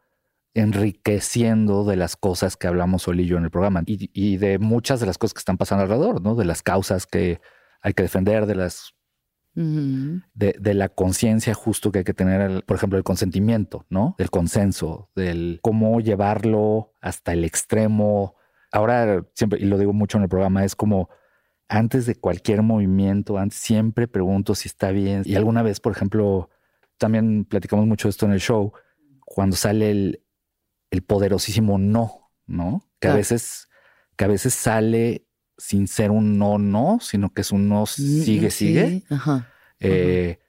enriqueciendo de las cosas que hablamos Sol y yo en el programa y, de muchas de las cosas que están pasando alrededor, ¿no? De las causas que hay que defender, de las de, la conciencia justo que hay que tener, por ejemplo, el consentimiento, ¿no? Del consenso, del cómo llevarlo hasta el extremo. Ahora siempre, y lo digo mucho en el programa, es como antes de cualquier movimiento, antes siempre pregunto si está bien. Y alguna vez, por ejemplo, también platicamos mucho esto en el show, cuando sale el, el poderosísimo no, ¿no? Que a veces, que a veces sale sin ser un no, no, sino que es un no, mm, sigue, sigue. Eh,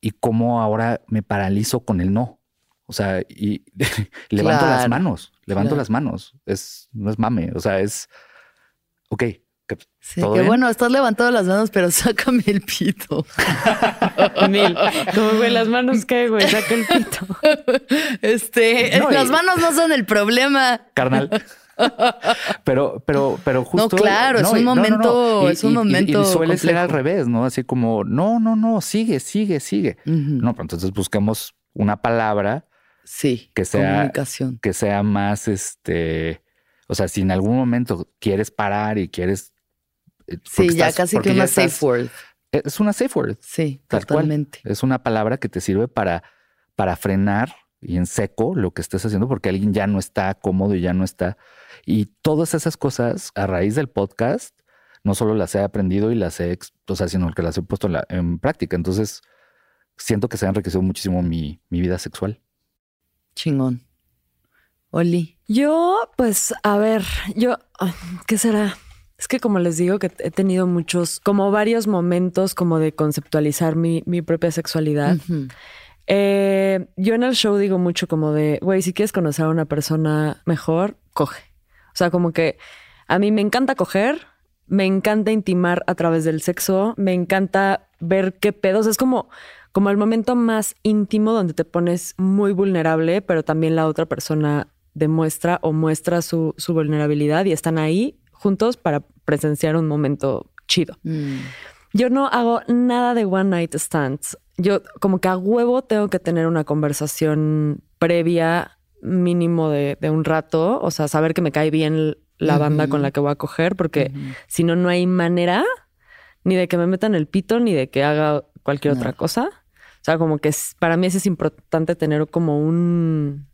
y cómo ahora me paralizo con el no. O sea, y levanto las manos, levanto las manos. Es, no es mame. O sea, es, ok, Sí, que bueno, estás levantando las manos, pero sácame el pito. Mil. Como, güey, las manos qué, güey, saca el pito. Este, las manos no son el problema. Carnal. Pero, pero, pero justo. No, claro, es un momento, es un momento. Y, suele ser al revés, ¿no? Así como, no, no, no, sigue, sigue, sigue. No, pero entonces buscamos una palabra. Sí. Que sea. Comunicación. Que sea más este. O sea, si en algún momento quieres parar y quieres Sí, ya casi que una safe word. Es una safe word. Sí, totalmente. Es una palabra que te sirve para, para frenar y en seco lo que estés haciendo porque alguien ya no está cómodo y ya no está. Y todas esas cosas a raíz del podcast, no solo las he aprendido y las he, o sea, sino que las he puesto en, práctica. Entonces, siento que se ha enriquecido muchísimo mi, mi vida sexual. Chingón. Oli. Yo, pues, a ver, yo, ¿qué será? Es que como les digo que he tenido muchos, como varios momentos como de conceptualizar mi, propia sexualidad. Eh, yo en el show digo mucho como de, güey, si quieres conocer a una persona mejor, coge. O sea, como que a mí me encanta coger, me encanta intimar a través del sexo, me encanta ver qué pedos. Es como, como el momento más íntimo donde te pones muy vulnerable, pero también la otra persona demuestra o muestra su, su vulnerabilidad y están ahí juntos para presenciar un momento chido. Mm. Yo no hago nada de one night stands. Yo como que a huevo tengo que tener una conversación previa mínimo de, un rato, o sea, saber que me cae bien la banda con la que voy a coger, porque si no, no hay manera ni de que me metan el pito, ni de que haga cualquier otra cosa. O sea, como que para mí es importante tener como un...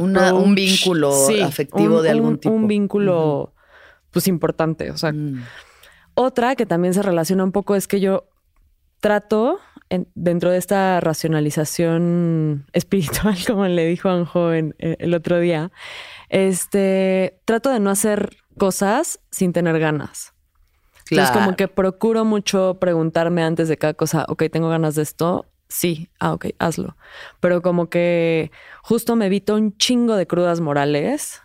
un vínculo afectivo de algún tipo. Un vínculo pues importante. O sea, mm. otra que también se relaciona un poco es que yo trato dentro de esta racionalización espiritual, como le dijo Anjo en, eh, el otro día, este, trato de no hacer cosas sin tener ganas. Entonces, como que procuro mucho preguntarme antes de cada cosa, ok, tengo ganas de esto. Sí, ah, ok, hazlo. Pero como que justo me evito un chingo de crudas morales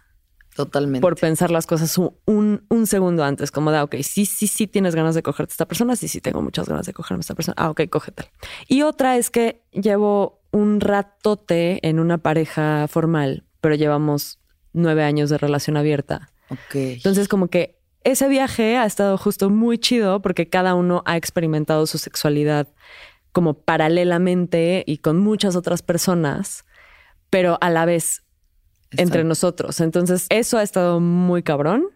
Totalmente. Por pensar las cosas un, un, segundo antes, como de, ok, sí, sí, sí tienes ganas de cogerte a esta persona, sí, sí tengo muchas ganas de cogerme a esta persona, ah, ok, cógetela. Y otra es que llevo un ratote en una pareja formal, pero llevamos nueve años de relación abierta. Ok. Entonces, como que ese viaje ha estado justo muy chido porque cada uno ha experimentado su sexualidad como paralelamente y con muchas otras personas, pero a la vez entre nosotros. Entonces, eso ha estado muy cabrón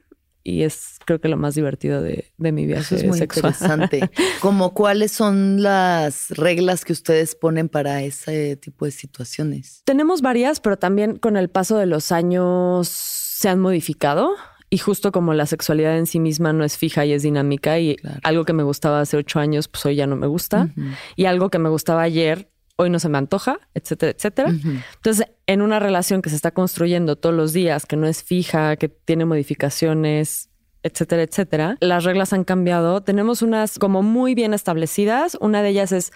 y es creo que lo más divertido de, mi viaje es muy interesante. como cuáles son las reglas que ustedes ponen para ese tipo de situaciones. Tenemos varias, pero también con el paso de los años se han modificado. Y justo como la sexualidad en sí misma no es fija y es dinámica y algo que me gustaba hace ocho años, pues hoy ya no me gusta. Y algo que me gustaba ayer, hoy no se me antoja, etcétera, etcétera. Entonces, en una relación que se está construyendo todos los días, que no es fija, que tiene modificaciones, etcétera, etcétera, las reglas han cambiado. Tenemos unas como muy bien establecidas. Una de ellas es,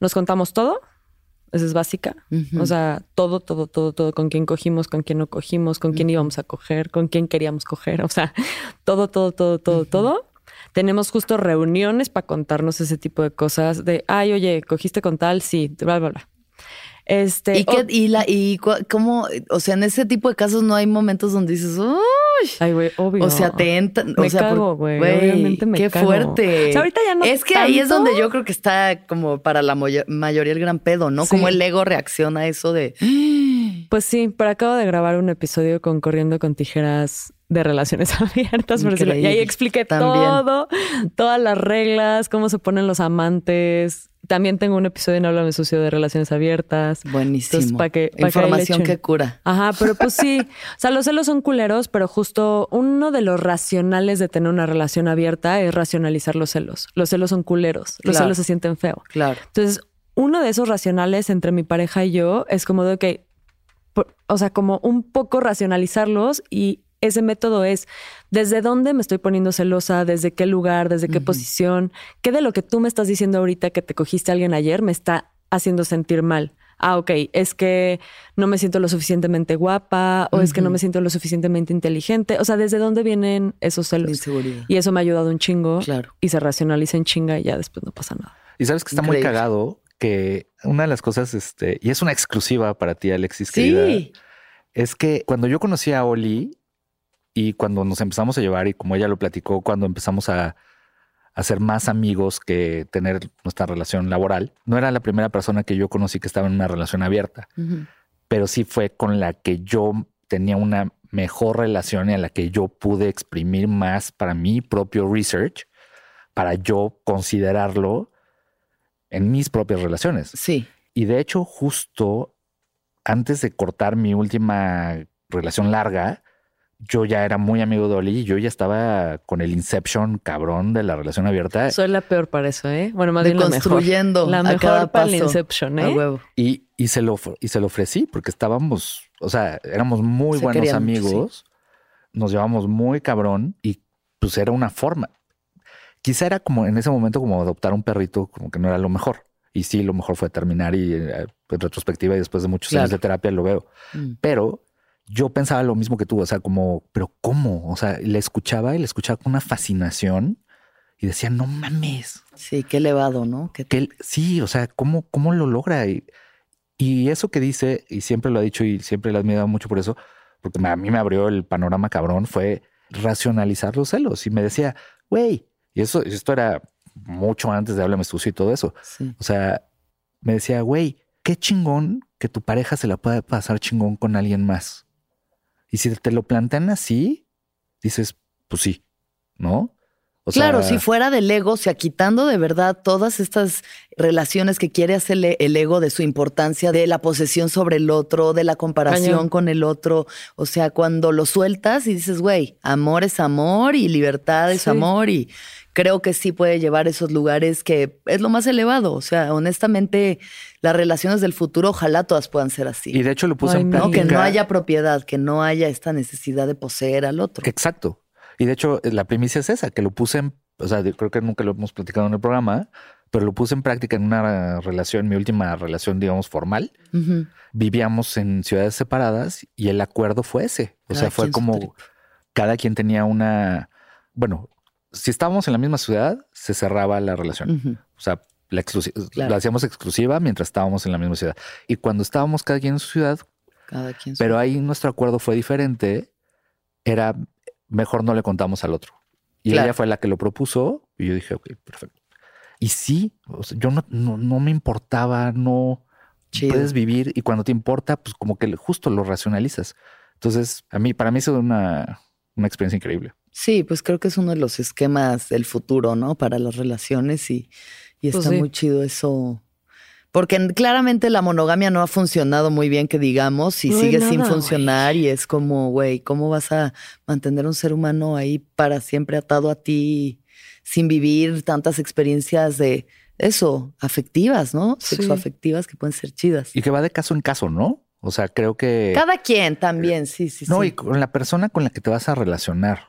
nos contamos todo. Esa es básica. O sea, todo, todo, todo, todo. Con quién cogimos, con quién no cogimos, con quién íbamos a coger, con quién queríamos coger. O sea, todo, todo, todo, todo, todo tenemos justo reuniones para contarnos ese tipo de cosas de, ay, oye, cogiste con tal, sí, bla, bla, bla. Este, ¿Y, qué, y, la, y cómo, o sea, en ese tipo de casos no hay momentos donde dices, uy, ay, güey, obvio. O sea, te entran, me o sea, cago, güey, obviamente me qué fuerte. O sea, ahorita ya no Es que ahí es donde yo creo que está como para la mayoría el gran pedo, ¿no? Como el ego reacciona a eso de... Pues sí, pero acabo de grabar un episodio con Corriendo con Tijeras de relaciones abiertas. Por y ahí expliqué todo, todas las reglas, cómo se ponen los amantes. También tengo un episodio en Háblame Sucio de relaciones abiertas. Buenísimo. para que, Información que, cura. Ajá, pero pues sí. o sea, los celos son culeros, pero justo uno de los racionales de tener una relación abierta es racionalizar los celos. Los celos son culeros. Los celos se sienten feo. Claro. Entonces, uno de esos racionales entre mi pareja y yo es como de que, o sea, como un poco racionalizarlos y ese método es desde dónde me estoy poniendo celosa, desde qué lugar, desde qué posición, qué de lo que tú me estás diciendo ahorita que te cogiste a alguien ayer me está haciendo sentir mal. ah, ok, es que no me siento lo suficientemente guapa o es que no me siento lo suficientemente inteligente. O sea, ¿desde dónde vienen esos celos? Inseguridad. Y eso me ha ayudado un chingo. Claro. Y se racionaliza en chinga y ya después no pasa nada. Y sabes que está muy cagado que una de las cosas, este, y es una exclusiva para ti, Alexis, Sí. querida, es que cuando yo conocí a Oli y cuando nos empezamos a llevar y como ella lo platicó, cuando empezamos a, a ser más amigos que tener nuestra relación laboral, no era la primera persona que yo conocí que estaba en una relación abierta, pero sí fue con la que yo tenía una mejor relación y a la que yo pude exprimir más para mi propio research, para yo considerarlo en mis propias relaciones. Sí. Y de hecho, justo antes de cortar mi última relación larga, yo ya era muy amigo de Oli y yo ya estaba con el Inception cabrón de la relación abierta. Soy la peor para eso, ¿eh? Bueno, más De bien la mejor. construyendo La a mejor cada para el paso. Inception, A ¿eh? huevo. Y, y se lo, y se lo ofrecí porque estábamos, o sea, éramos muy Se buenos querían amigos, nos llevamos muy cabrón y pues era una forma. Quizá era como en ese momento como adoptar un perrito, como que no era lo mejor. Y sí, lo mejor fue terminar y eh, en retrospectiva y después de muchos años de terapia lo veo. Mm. Pero yo pensaba lo mismo que tú, o sea, como, pero ¿cómo? O sea, le escuchaba y le escuchaba con una fascinación y decía, no mames, Sí, qué elevado, ¿no? Qué que él- sí, o sea, ¿cómo, cómo lo logra? Y, y eso que dice, y siempre lo ha dicho y siempre le he admirado mucho por eso, porque a mí me abrió el panorama cabrón, fue racionalizar los celos. Y me decía, güey, y eso, esto era mucho antes de Háblame Sucio y todo eso. Sí. O sea, me decía, güey, qué chingón que tu pareja se la pueda pasar chingón con alguien más. Y si te lo plantean así, dices, pues sí, ¿no? O claro, sea, si fuera del ego, o sea, quitando de verdad todas estas relaciones que quiere hacerle el ego de su importancia, de la posesión sobre el otro, de la comparación Cañón. con el otro. O sea, cuando lo sueltas y dices, güey, amor es amor y libertad es Sí. amor y creo que sí puede llevar esos lugares que es lo más elevado. O sea, honestamente, las relaciones del futuro ojalá todas puedan ser así. Y de hecho lo puse Ay, en práctica. Que no haya propiedad, que no haya esta necesidad de poseer al otro. Exacto. Y de hecho, la primicia es esa, que lo puse en, o sea, creo que nunca lo hemos platicado en el programa, pero lo puse en práctica en una relación, mi última relación, digamos, formal. Vivíamos en ciudades separadas y el acuerdo fue ese. O sea, fue como cada quien tenía una, bueno, si estábamos en la misma ciudad, se cerraba la relación. O sea, la, Claro. la hacíamos exclusiva mientras estábamos en la misma ciudad. Y cuando estábamos cada quien en su ciudad, Cada quien su- pero ahí nuestro acuerdo fue diferente. Era mejor no le contamos al otro. Y Claro. ella fue la que lo propuso y yo dije, ok, perfecto. Y sí, o sea, yo no, no, no me importaba, no Chido. puedes vivir y cuando te importa, pues como que justo lo racionalizas. Entonces, a mí, para mí, es una, una experiencia increíble. Sí, pues creo que es uno de los esquemas del futuro, ¿no? Para las relaciones y, y Pues está sí. muy chido eso. Porque en- claramente la monogamia no ha funcionado muy bien, que digamos, y No sigue sin funcionar y es como, güey, ¿cómo vas a mantener un ser humano ahí para siempre atado a ti sin vivir tantas experiencias de eso, afectivas, ¿no? Sí. Sexoafectivas que pueden ser chidas. Y que va de caso en caso, ¿no? O sea, creo que... Cada quien también, sí, sí, no, sí. y con la persona con la que te vas a relacionar.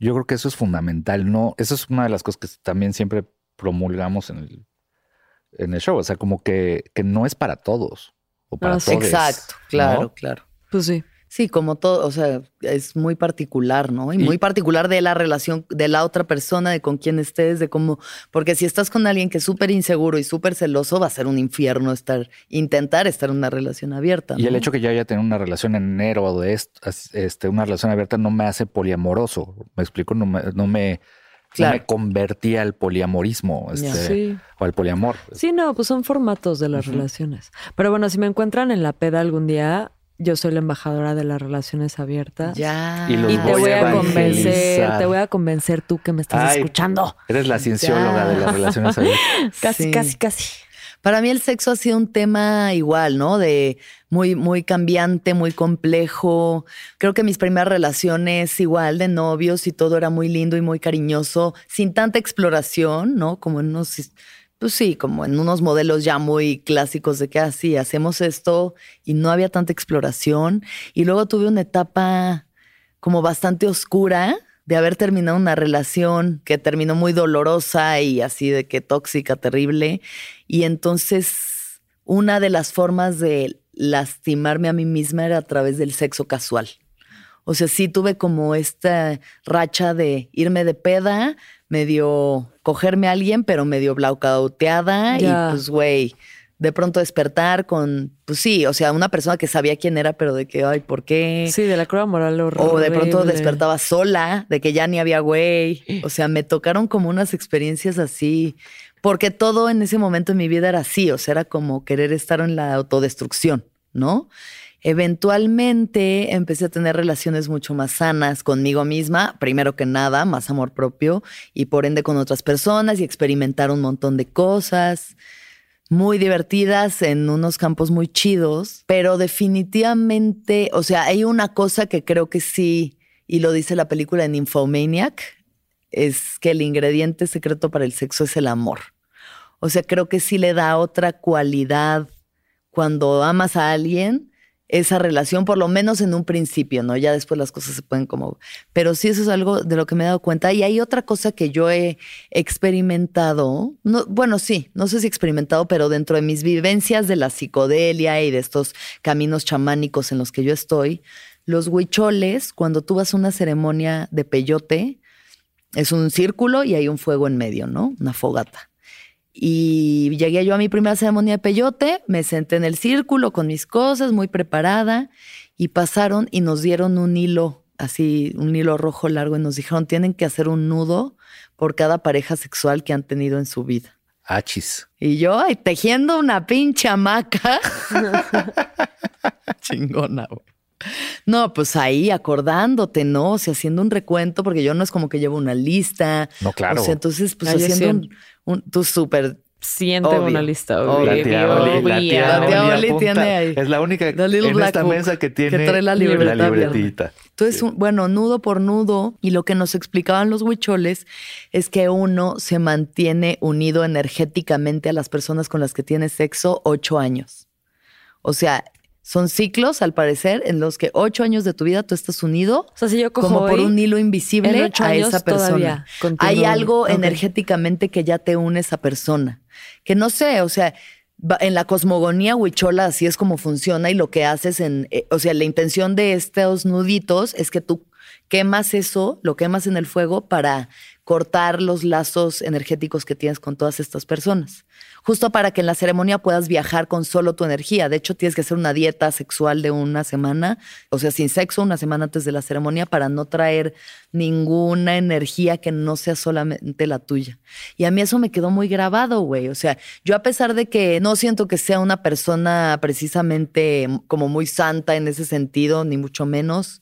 Yo creo que eso es fundamental. No, eso es una de las cosas que también siempre promulgamos en el, en el show. O sea, como que, que no es para todos o para sí. todos. Exacto, claro, ¿no? claro. Pues sí. Sí, como todo, o sea, es muy particular, ¿no? Y, Y- muy particular de la relación de la otra persona, de con quién estés, de cómo, porque si estás con alguien que es súper inseguro y súper celoso, va a ser un infierno estar, intentar estar en una relación abierta. Y el hecho que yo haya tenido una relación en enero o de esto, este, una relación abierta no me hace poliamoroso. Me explico, no me, no me, no Claro. me convertí al poliamorismo este, Sí. o al poliamor. Sí, no, pues son formatos de las relaciones. Pero bueno, si me encuentran en la peda algún día, yo soy la embajadora de las relaciones abiertas. Ya. Y los Y te voy voy a convencer, te voy a convencer tú que me estás Ay. escuchando. Eres la ciencióloga Ya. de las relaciones abiertas. Casi, Sí. casi, casi. Para mí el sexo ha sido un tema igual, ¿no? De muy, muy cambiante, muy complejo. Creo que mis primeras relaciones igual de novios y todo era muy lindo y muy cariñoso, sin tanta exploración, ¿no? Como en unos, pues sí, como en unos modelos ya muy clásicos de que así hacemos esto y no había tanta exploración. Y luego tuve una etapa como bastante oscura de haber terminado una relación que terminó muy dolorosa y así de que tóxica, terrible. Y entonces, una de las formas de lastimarme a mí misma era a través del sexo casual. O sea, sí tuve como esta racha de irme de peda, medio cogerme a alguien, pero medio blaucauteada y pues, güey, de pronto despertar con, pues sí, o sea, una persona que sabía quién era, pero de que, ay, ¿por qué? Sí, de la cruda moral horrible. O de pronto despertaba sola, de que ya ni había güey. O sea, me tocaron como unas experiencias así, porque todo en ese momento en mi vida era así, o sea, era como querer estar en la autodestrucción, ¿no? Eventualmente empecé a tener relaciones mucho más sanas conmigo misma, primero que nada, más amor propio y por ende con otras personas y experimentar un montón de cosas muy divertidas en unos campos muy chidos, pero definitivamente, o sea, hay una cosa que creo que sí, y lo dice la película en Infomaniac, es que el ingrediente secreto para el sexo es el amor. O sea, creo que sí le da otra cualidad cuando amas a alguien esa relación, por lo menos en un principio, ¿no? Ya después las cosas se pueden como... Pero sí, eso es algo de lo que me he dado cuenta. Y hay otra cosa que yo he experimentado, no, bueno, sí, no sé si experimentado, pero dentro de mis vivencias de la psicodelia y de estos caminos chamánicos en los que yo estoy, los huicholes, cuando tú vas a una ceremonia de peyote, es un círculo y hay un fuego en medio, ¿no? Una fogata. Y llegué yo a mi primera ceremonia de peyote, me senté en el círculo con mis cosas, muy preparada, y pasaron y nos dieron un hilo, así, un hilo rojo largo, y nos dijeron, tienen que hacer un nudo por cada pareja sexual que han tenido en su vida. Achis. Y yo, ay, tejiendo una pinche hamaca. Chingona, güey. No, pues ahí acordándote, ¿no? O sea, haciendo un recuento, porque yo no es como que llevo una lista. No, claro. O sea, entonces, pues haciendo un, un, tú súper Siente una lista. Obvio. La tía Oli, la tía tiene ahí. Es la única en esta mesa que tiene que trae la, libretita. Entonces, bueno, nudo por nudo, y lo que nos explicaban los huicholes es que uno se mantiene unido energéticamente a las personas con las que tiene sexo ocho años. O sea, son ciclos, al parecer, en los que ocho años de tu vida tú estás unido o sea, si yo cojo como por un hilo invisible a esa persona. Hay algo energéticamente que ya te une a esa persona. Que no sé, o sea, en la cosmogonía huichola así es como funciona y lo que haces en, eh, o sea, la intención de estos nuditos es que tú quemas eso, lo quemas en el fuego para cortar los lazos energéticos que tienes con todas estas personas. Justo para que en la ceremonia puedas viajar con solo tu energía. De hecho, tienes que hacer una dieta sexual de una semana, o sea, sin sexo, una semana antes de la ceremonia para no traer ninguna energía que no sea solamente la tuya. Y a mí eso me quedó muy grabado, güey. O sea, yo a pesar de que no siento que sea una persona precisamente como muy santa en ese sentido, ni mucho menos,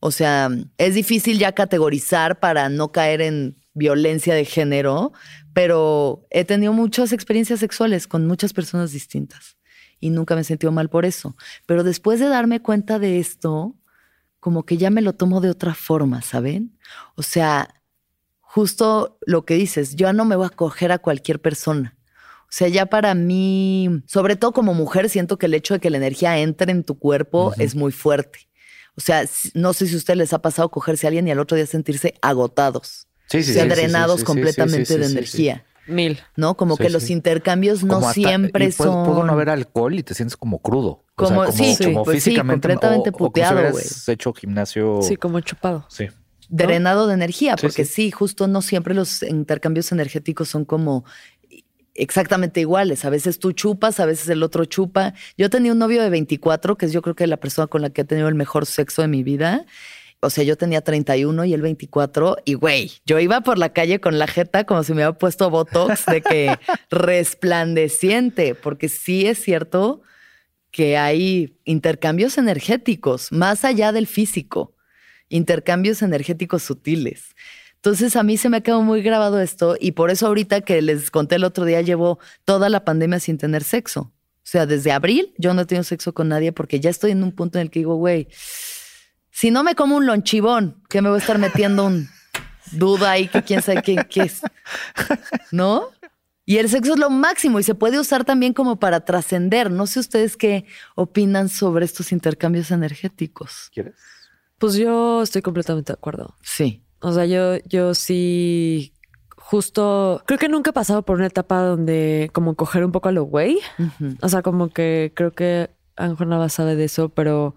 o sea, es difícil ya categorizar para no caer en violencia de género, pero he tenido muchas experiencias sexuales con muchas personas distintas y nunca me he sentido mal por eso. Pero después de darme cuenta de esto, como que ya me lo tomo de otra forma, ¿saben? O sea, justo lo que dices, yo no me voy a coger a cualquier persona. O sea, ya para mí, sobre todo como mujer, siento que el hecho de que la energía entre en tu cuerpo es muy fuerte. O sea, no sé si a ustedes les ha pasado cogerse a alguien y al otro día sentirse agotados. Sí, sí, o sea, drenados completamente de energía. Mil. ¿No? Como que los intercambios no siempre son. Puedo no haber alcohol y te sientes como crudo. Como, sí, como pues físicamente. completamente puteado, güey. hecho gimnasio. Sí, como chupado. Sí. Drenado de energía, porque sí. justo no siempre los intercambios energéticos son como exactamente iguales. A veces tú chupas, a veces el otro chupa. Yo tenía un novio de 24, que es yo creo que la persona con la que he tenido el mejor sexo de mi vida. O sea, yo tenía 31 y él 24 y güey, yo iba por la calle con la jeta como si me hubiera puesto Botox de que resplandeciente, porque sí es cierto que hay intercambios energéticos más allá del físico, intercambios energéticos sutiles. Entonces a mí se me ha quedado muy grabado esto y por eso ahorita que les conté el otro día llevo toda la pandemia sin tener sexo. O sea, desde abril yo no he tenido sexo con nadie porque ya estoy en un punto en el que digo, güey, si no me como un lonchibón, que me voy a estar metiendo un duda ahí que quién sabe qué, qué es. ¿No? Y el sexo es lo máximo y se puede usar también como para trascender. No sé ustedes qué opinan sobre estos intercambios energéticos. ¿Quieres? Pues yo estoy completamente de acuerdo. Sí. O sea, yo, yo sí justo creo que nunca he pasado por una etapa donde como coger un poco a lo güey. O sea, como que creo que Nava sabe de eso, pero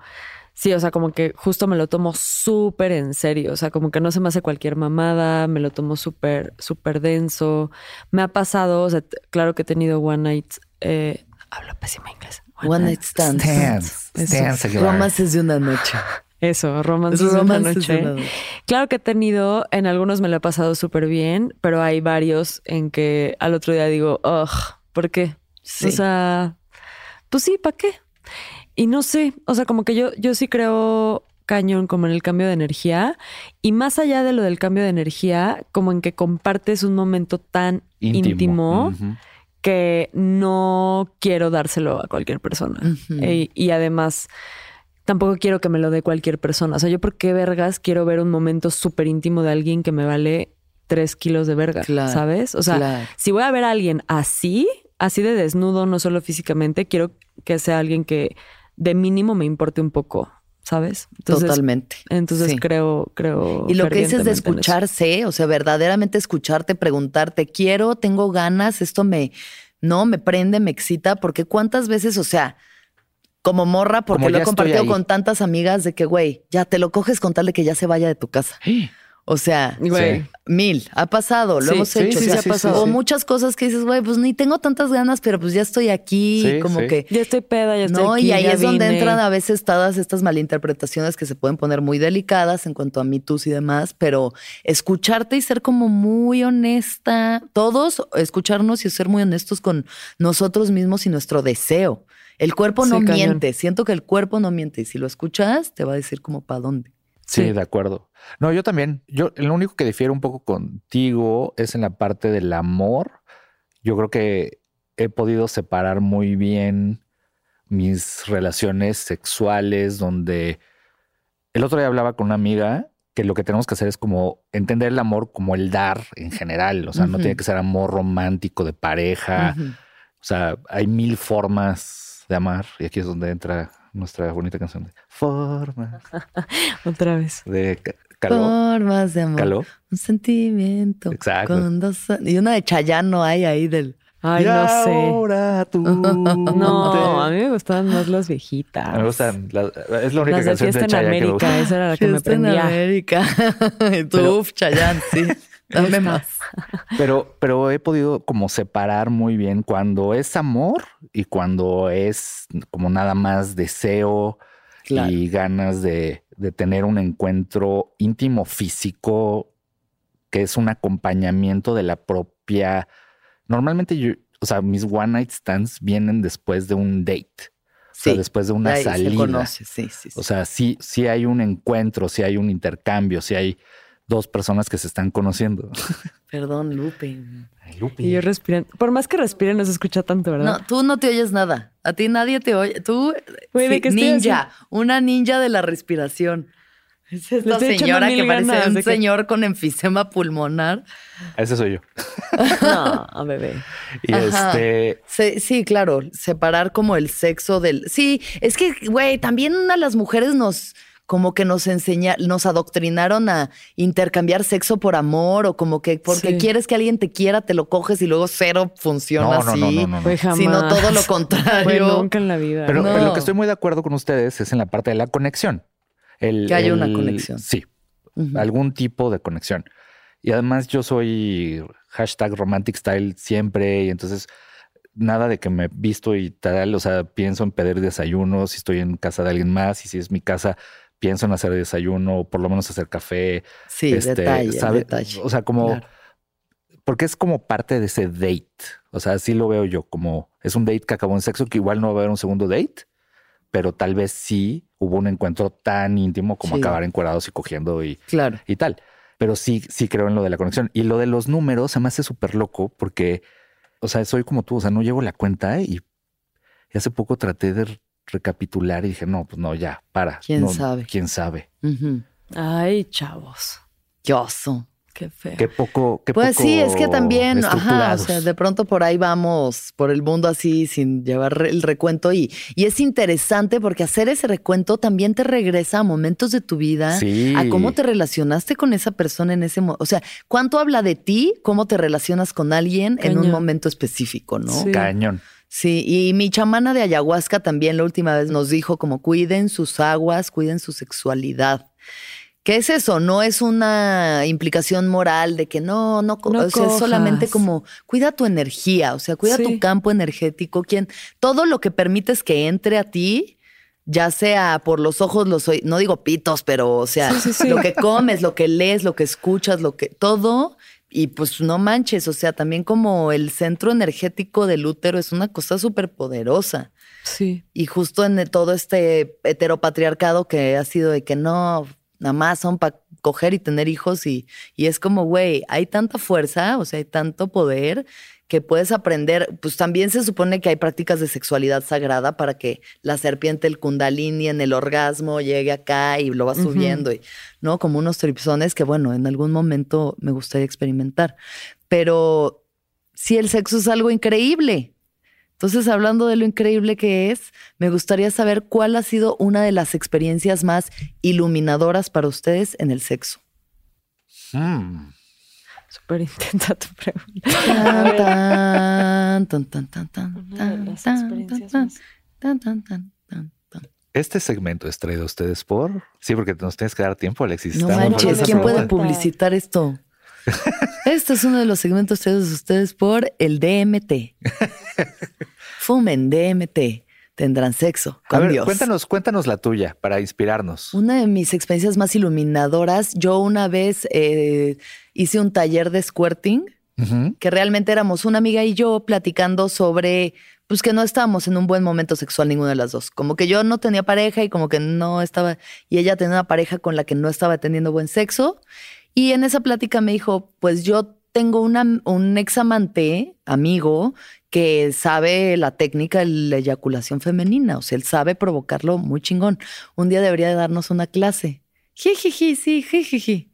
sí, o sea, como que justo me lo tomo súper en serio. O sea, como que no se me hace cualquier mamada, me lo tomo súper, súper denso. Me ha pasado, o sea, claro que he tenido one night, eh, hablo pésimo inglés. One, night stands. Stands. stands Romances de una noche. Eso, romances, de una noche. Claro que he tenido, en algunos me lo he pasado súper bien, pero hay varios en que al otro día digo, ugh, ¿por qué? O sea, pues sí, ¿para qué? Y no sé, o sea, como que yo, yo sí creo cañón como en el cambio de energía y más allá de lo del cambio de energía, como en que compartes un momento tan íntimo, que no quiero dárselo a cualquier persona. y además tampoco quiero que me lo dé cualquier persona. O sea, yo por qué vergas quiero ver un momento súper íntimo de alguien que me vale tres kilos de verga, ¿sabes? O sea, si voy a ver a alguien así, así de desnudo, no solo físicamente, quiero que sea alguien que de mínimo me importe un poco. ¿Sabes? Totalmente. Entonces creo, creo. Y lo que dices de escucharse, o sea, verdaderamente escucharte, preguntarte, quiero, tengo ganas, esto me, no, me prende, me excita, porque cuántas veces, o sea, como morra, porque lo he compartido con tantas amigas de que, güey, ya te lo coges con tal de que ya se vaya de tu casa. O sea, mil, ha pasado, lo hemos hecho. Sí, ha pasado. O muchas cosas que dices, güey, pues ni tengo tantas ganas, pero pues ya estoy aquí, como que. Ya estoy peda, ya estoy. No, y ahí es donde entran a veces todas estas malinterpretaciones que se pueden poner muy delicadas en cuanto a mitos y demás, pero escucharte y ser como muy honesta, todos escucharnos y ser muy honestos con nosotros mismos y nuestro deseo. El cuerpo no miente. Siento que el cuerpo no miente. Y si lo escuchas, te va a decir como para dónde. Sí, de acuerdo. No, yo también. Yo, lo único que difiere un poco contigo es en la parte del amor. Yo creo que he podido separar muy bien mis relaciones sexuales, donde el otro día hablaba con una amiga que lo que tenemos que hacer es como entender el amor como el dar en general. O sea, no tiene que ser amor romántico de pareja. O sea, hay mil formas de amar. Y aquí es donde entra nuestra bonita canción de Formas. Otra vez. De calor. Formas de amor. Un sentimiento. Exacto. y una de Chayano hay ahí del. Ay, no sé. Ahora tú. no, a mí me gustaban más las viejitas. Me gustan. es la única las de canción de Fiesta en América, esa era la que me prendía. en América. tú, Chayanne, sí. Dame más. Pero, pero he podido como separar muy bien cuando es amor y cuando es como nada más deseo y ganas de, de tener un encuentro íntimo físico que es un acompañamiento de la propia. Normalmente yo, o sea, mis one night stands vienen después de un date. O sea, después de una salida. Sí, sí, sí. O sea, sí, sí hay un encuentro, sí hay un intercambio, sí hay dos personas que se están conociendo. Perdón, Lupe. Lupe. Y yo respirando. Por más que respire, no se escucha tanto, ¿verdad? No, tú no te oyes nada. A ti nadie te oye. Tú, ninja, una ninja de la respiración. Es esta señora que parece un señor con enfisema pulmonar. Ese soy yo. no, bebé. Y este. Sí, sí, claro. Separar como el sexo del. Sí, es que, güey, también a las mujeres nos como que nos enseña, nos adoctrinaron a intercambiar sexo por amor o como que porque quieres que alguien te quiera, te lo coges y luego cero funciona así. No, no, no, sino todo lo contrario. nunca en la vida. Pero, lo que estoy muy de acuerdo con ustedes es en la parte de la conexión. El, que haya una conexión. Sí, algún tipo de conexión. Y además yo soy hashtag romantic style siempre y entonces nada de que me visto y tal, o sea, pienso en pedir desayunos si estoy en casa de alguien más y si es mi casa, pienso en hacer desayuno o por lo menos hacer café. Sí, este, detalle, O sea, como... Porque es como parte de ese date. O sea, así lo veo yo, como es un date que acabó en sexo, que igual no va a haber un segundo date, pero tal vez sí hubo un encuentro tan íntimo como acabar encuerados y cogiendo y, claro. y tal. Pero sí, sí creo en lo de la conexión. Y lo de los números se me hace súper loco porque, o sea, soy como tú, o sea, no llevo la cuenta y hace poco traté de recapitular y dije, no, pues no, ya, para. ¿Quién sabe? ¿Quién sabe? Ay, chavos. Qué oso. Qué feo. Qué poco, qué Pues poco sí, es que también, ajá, o sea, de pronto por ahí vamos por el mundo así sin llevar el recuento y, y es interesante porque hacer ese recuento también te regresa a momentos de tu vida, Sí. a cómo te relacionaste con esa persona en ese momento. O sea, ¿cuánto habla de ti? ¿Cómo te relacionas con alguien en un momento específico, no? Sí. Cañón. Sí, y mi chamana de ayahuasca también la última vez nos dijo como cuiden sus aguas, cuiden su sexualidad. ¿Qué es eso? No es una implicación moral de que no, no, o sea, es solamente como cuida tu energía, o sea, cuida Sí. tu campo energético, quien todo lo que permites que entre a ti, ya sea por los ojos, los oí- no digo pitos, pero o sea, Sí, sí, sí. lo que comes, lo que lees, lo que escuchas, lo que todo y pues no manches, o sea, también como el centro energético del útero es una cosa súper poderosa. Sí. Y justo en todo este heteropatriarcado que ha sido de que no, nada más son para coger y tener hijos y, y es como, güey, hay tanta fuerza, o sea, hay tanto poder que puedes aprender, pues también se supone que hay prácticas de sexualidad sagrada para que la serpiente, el kundalini en el orgasmo llegue acá y lo va subiendo, y, ¿no? Como unos tripsones que, bueno, en algún momento me gustaría experimentar. Pero sí, el sexo es algo increíble. Entonces, hablando de lo increíble que es, me gustaría saber cuál ha sido una de las experiencias más iluminadoras para ustedes en el sexo. Mm. Súper intensa tu pregunta. Tan, tan, tan, tan, tan, tan. Este segmento es traído a ustedes por. Sí, porque nos tienes que dar tiempo, Alexis. No manches, ¿quién puede publicitar esto? Este es uno de los segmentos traídos a ustedes por el DMT. Fumen DMT. Tendrán sexo A con ver, Dios. cuéntanos, cuéntanos la tuya para inspirarnos. Una de mis experiencias más iluminadoras, yo una vez eh, hice un taller de squirting, que realmente éramos una amiga y yo platicando sobre, pues que no estábamos en un buen momento sexual ninguna de las dos. Como que yo no tenía pareja y como que no estaba, y ella tenía una pareja con la que no estaba teniendo buen sexo. Y en esa plática me dijo, pues yo tengo una, un examante, amigo, que sabe la técnica de la eyaculación femenina, o sea, él sabe provocarlo muy chingón. Un día debería de darnos una clase. Jijiji, sí, jijiji.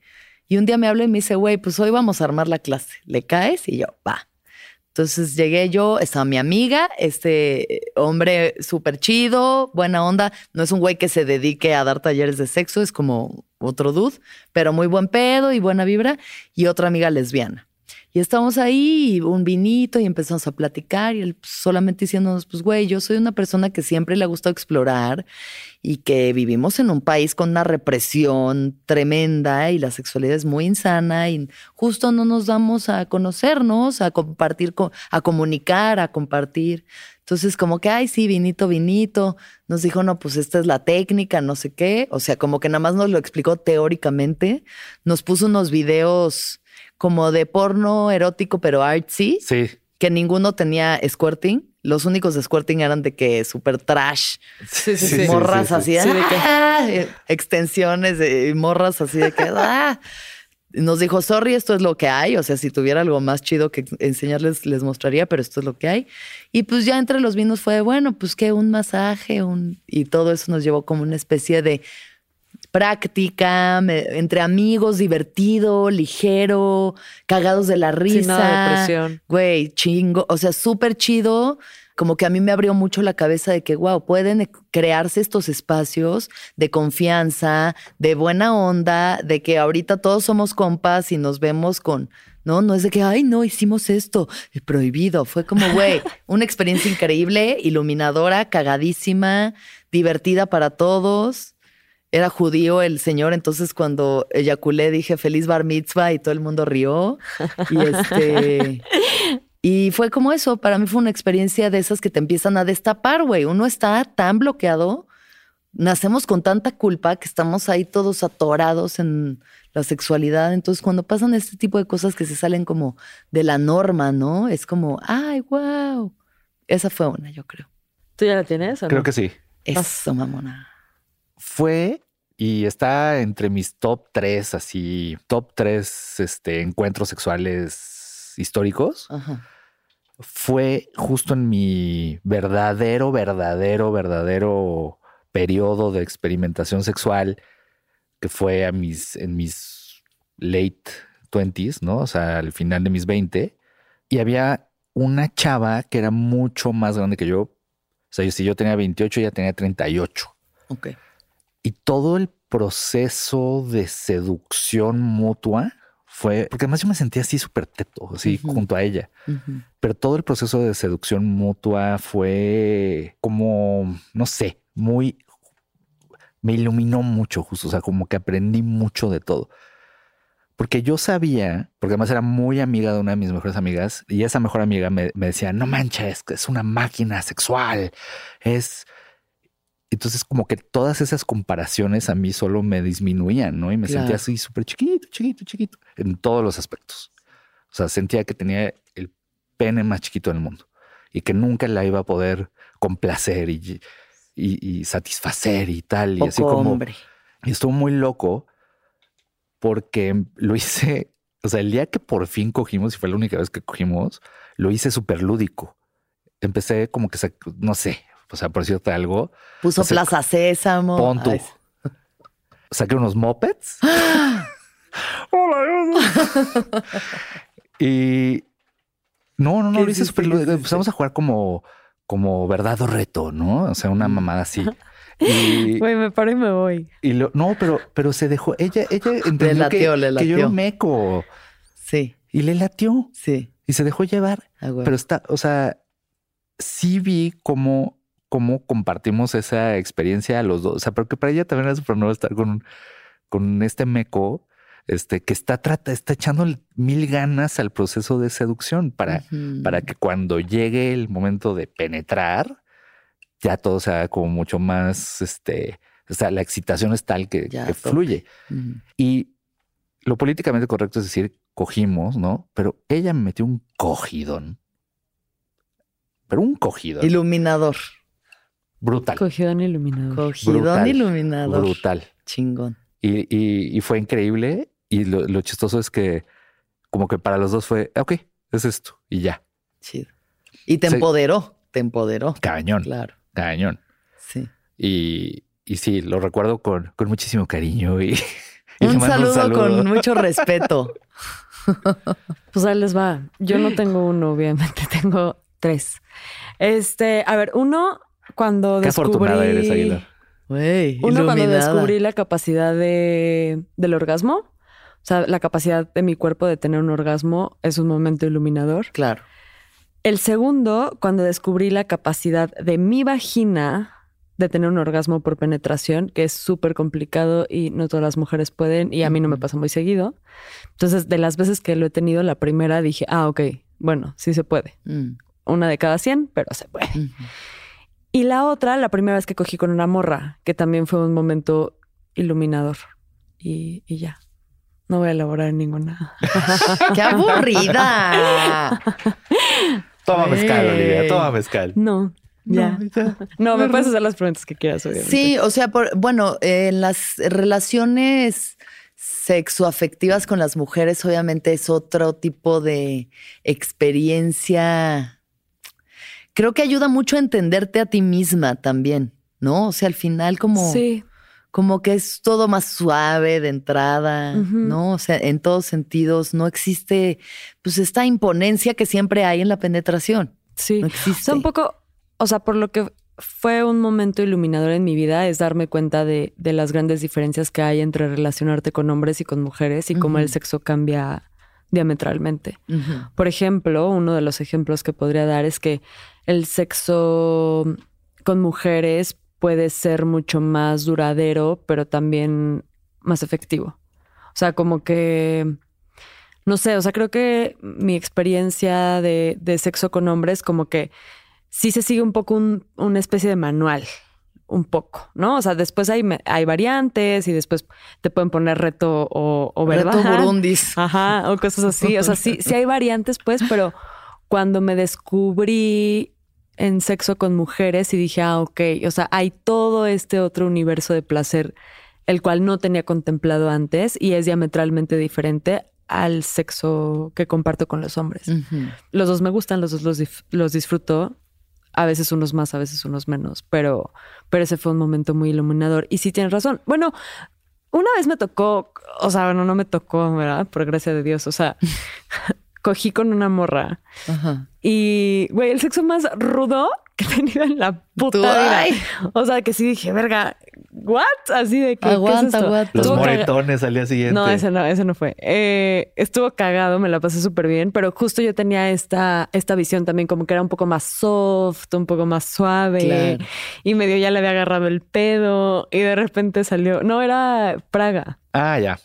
Y un día me habla y me dice, güey, pues hoy vamos a armar la clase. ¿Le caes? Y yo, va. Entonces llegué yo, estaba mi amiga, este hombre súper chido, buena onda. No es un güey que se dedique a dar talleres de sexo, es como otro dude, pero muy buen pedo y buena vibra. Y otra amiga lesbiana. Y estamos ahí, un vinito, y empezamos a platicar, y él pues, solamente diciéndonos, pues, güey, yo soy una persona que siempre le ha gustado explorar y que vivimos en un país con una represión tremenda y la sexualidad es muy insana y justo no nos damos a conocernos, a compartir, co- a comunicar, a compartir. Entonces, como que, ay, sí, vinito, vinito. Nos dijo, no, pues esta es la técnica, no sé qué. O sea, como que nada más nos lo explicó teóricamente. Nos puso unos videos como de porno erótico, pero artsy, Sí. que ninguno tenía squirting. Los únicos de squirting eran de que súper trash, Sí, sí, Sí, sí. sí, morras sí. así, Sí, de que- extensiones de morras así de que ¡ah! nos dijo, sorry, esto es lo que hay. O sea, si tuviera algo más chido que enseñarles, les mostraría, pero esto es lo que hay. Y pues ya entre los vinos fue, bueno, pues que un masaje, un... y todo eso nos llevó como una especie de práctica, me- entre amigos, divertido, ligero, cagados de la risa. Sin nada de presión. Güey, chingo, o sea, súper chido. Como que a mí me abrió mucho la cabeza de que, wow, pueden crearse estos espacios de confianza, de buena onda, de que ahorita todos somos compas y nos vemos con, no, no es de que, ay, no, hicimos esto, es prohibido. Fue como, güey, una experiencia increíble, iluminadora, cagadísima, divertida para todos. Era judío el señor, entonces cuando eyaculé dije feliz bar mitzvah y todo el mundo rió. Y este. Y fue como eso, para mí fue una experiencia de esas que te empiezan a destapar, güey. Uno está tan bloqueado, nacemos con tanta culpa que estamos ahí todos atorados en la sexualidad. Entonces, cuando pasan este tipo de cosas que se salen como de la norma, ¿no? Es como, ay, wow. Esa fue una, yo creo. ¿Tú ya la tienes? o Creo no? que sí. Eso, mamona. Fue y está entre mis top tres, así, top tres este, encuentros sexuales históricos. Ajá. Fue justo en mi verdadero, verdadero, verdadero periodo de experimentación sexual, que fue a mis, en mis late 20s, ¿no? O sea, al final de mis 20. Y había una chava que era mucho más grande que yo. O sea, si yo tenía 28, ella tenía 38. Ok. Y todo el proceso de seducción mutua fue, porque además yo me sentía así súper teto, así junto a ella. Pero todo el proceso de seducción mutua fue como, no sé, muy, me iluminó mucho justo, o sea, como que aprendí mucho de todo. Porque yo sabía, porque además era muy amiga de una de mis mejores amigas, y esa mejor amiga me, me decía, no manches, es una máquina sexual, es entonces como que todas esas comparaciones a mí solo me disminuían, ¿no? Y me sentía así súper chiquito, chiquito, chiquito, en todos los aspectos. O sea, sentía que tenía el pene más chiquito del mundo y que nunca la iba a poder complacer y, y, satisfacer y tal. Y así como... Hombre. Y estuvo muy loco porque lo hice, o sea, el día que por fin cogimos, y fue la única vez que cogimos, lo hice súper lúdico. Empecé como que, no sé, o sea, por decirte algo. Puso Plaza Sésamo. Pon tú. Saqué unos mopeds. Hola. y no, no, no, lo hice súper. Empezamos a jugar como, como verdad o reto, ¿no? O sea, una mamada así. Y, Güey, me paro y me voy. Y lo, no, pero, pero se dejó. Ella, ella entendió le latió, que, le latió. que yo meco. Sí. Y le latió. Sí. Y se dejó llevar. Ah, pero está, o sea, sí vi como cómo compartimos esa experiencia a los dos. O sea, porque para ella también es súper nuevo estar con, con este meco este, que está, trata, está echando mil ganas al proceso de seducción para, para que cuando llegue el momento de penetrar, ya todo sea como mucho más, este, o sea, la excitación es tal que, fluye. Y lo políticamente correcto es decir, cogimos, ¿no? Pero ella me metió un cogidón. Pero un cogidón. Iluminador. Brutal. Cogidón iluminador. Cogidón iluminador. Brutal. Chingón. Y, fue increíble. Y lo, chistoso es que, como que para los dos fue, ok, es esto y ya. Chido. Y te empoderó, te empoderó. Cañón. Claro. Cañón. Sí. Y, y sí, lo recuerdo con, con muchísimo cariño y, un, saludo con mucho respeto. pues ahí les va. Yo no tengo uno, obviamente, tengo tres. Este, a ver, uno cuando Qué afortunada eres, Aguilar. uno cuando descubrí la capacidad de, del orgasmo, o sea, la capacidad de mi cuerpo de tener un orgasmo es un momento iluminador. Claro. El segundo, cuando descubrí la capacidad de mi vagina de tener un orgasmo por penetración, que es súper complicado y no todas las mujeres pueden y a mí no me pasa muy seguido. Entonces, de las veces que lo he tenido, la primera dije, ah, ok, bueno, sí se puede. Mm. Una de cada 100, pero se puede. Y la otra, la primera vez que cogí con una morra, que también fue un momento iluminador. Y, ya. No voy a elaborar ninguna. ¡Qué aburrida! Toma mezcal, Olivia, toma mezcal. No. Ya. No, me puedes hacer las preguntas que quieras, obviamente. Sí, o sea, por, bueno, en las relaciones sexoafectivas con las mujeres, obviamente es otro tipo de experiencia creo que ayuda mucho a entenderte a ti misma también, ¿no? O sea, al final como... Sí. Como que es todo más suave de entrada, ¿no? O sea, en todos sentidos no existe, pues, esta imponencia que siempre hay en la penetración. Sí. No existe. O sea, un poco, o sea, por lo que fue un momento iluminador en mi vida es darme cuenta de, de las grandes diferencias que hay entre relacionarte con hombres y con mujeres y cómo el sexo cambia diametralmente. Por ejemplo, uno de los ejemplos que podría dar es que el sexo con mujeres puede ser mucho más duradero, pero también más efectivo. O sea, como que, no sé, o sea, creo que mi experiencia de, sexo con hombres como que sí se sigue un poco una especie de manual, un poco, ¿no? O sea, después hay, hay variantes y después te pueden poner reto o, o verdad. Reto burundis. Ajá, o cosas así. O sea, sí, sí hay variantes, pues, pero cuando me descubrí en sexo con mujeres y dije, ah, ok, o sea, hay todo este otro universo de placer, el cual no tenía contemplado antes y es diametralmente diferente al sexo que comparto con los hombres. Los dos me gustan, los dos los, los, disfruto, a veces unos más, a veces unos menos, pero, pero ese fue un momento muy iluminador. Y sí tienes razón. Bueno, Una vez me tocó, o sea, bueno, no me tocó, ¿verdad? Por gracia de Dios. O sea, cogí con una morra. Y, güey, el sexo más rudo que he tenido en la puta vida. O sea, que sí dije, verga, ¿what? Así de que. Aguanta, aguanta. Los moretones al día siguiente. No, ese no, ese no fue. Eh, estuvo cagado, me la pasé súper bien, pero justo yo tenía esta, esta visión también, como que era un poco más soft, un poco más suave. Y medio ya le había agarrado el pedo y de repente salió. No, era Praga. Ah, ya.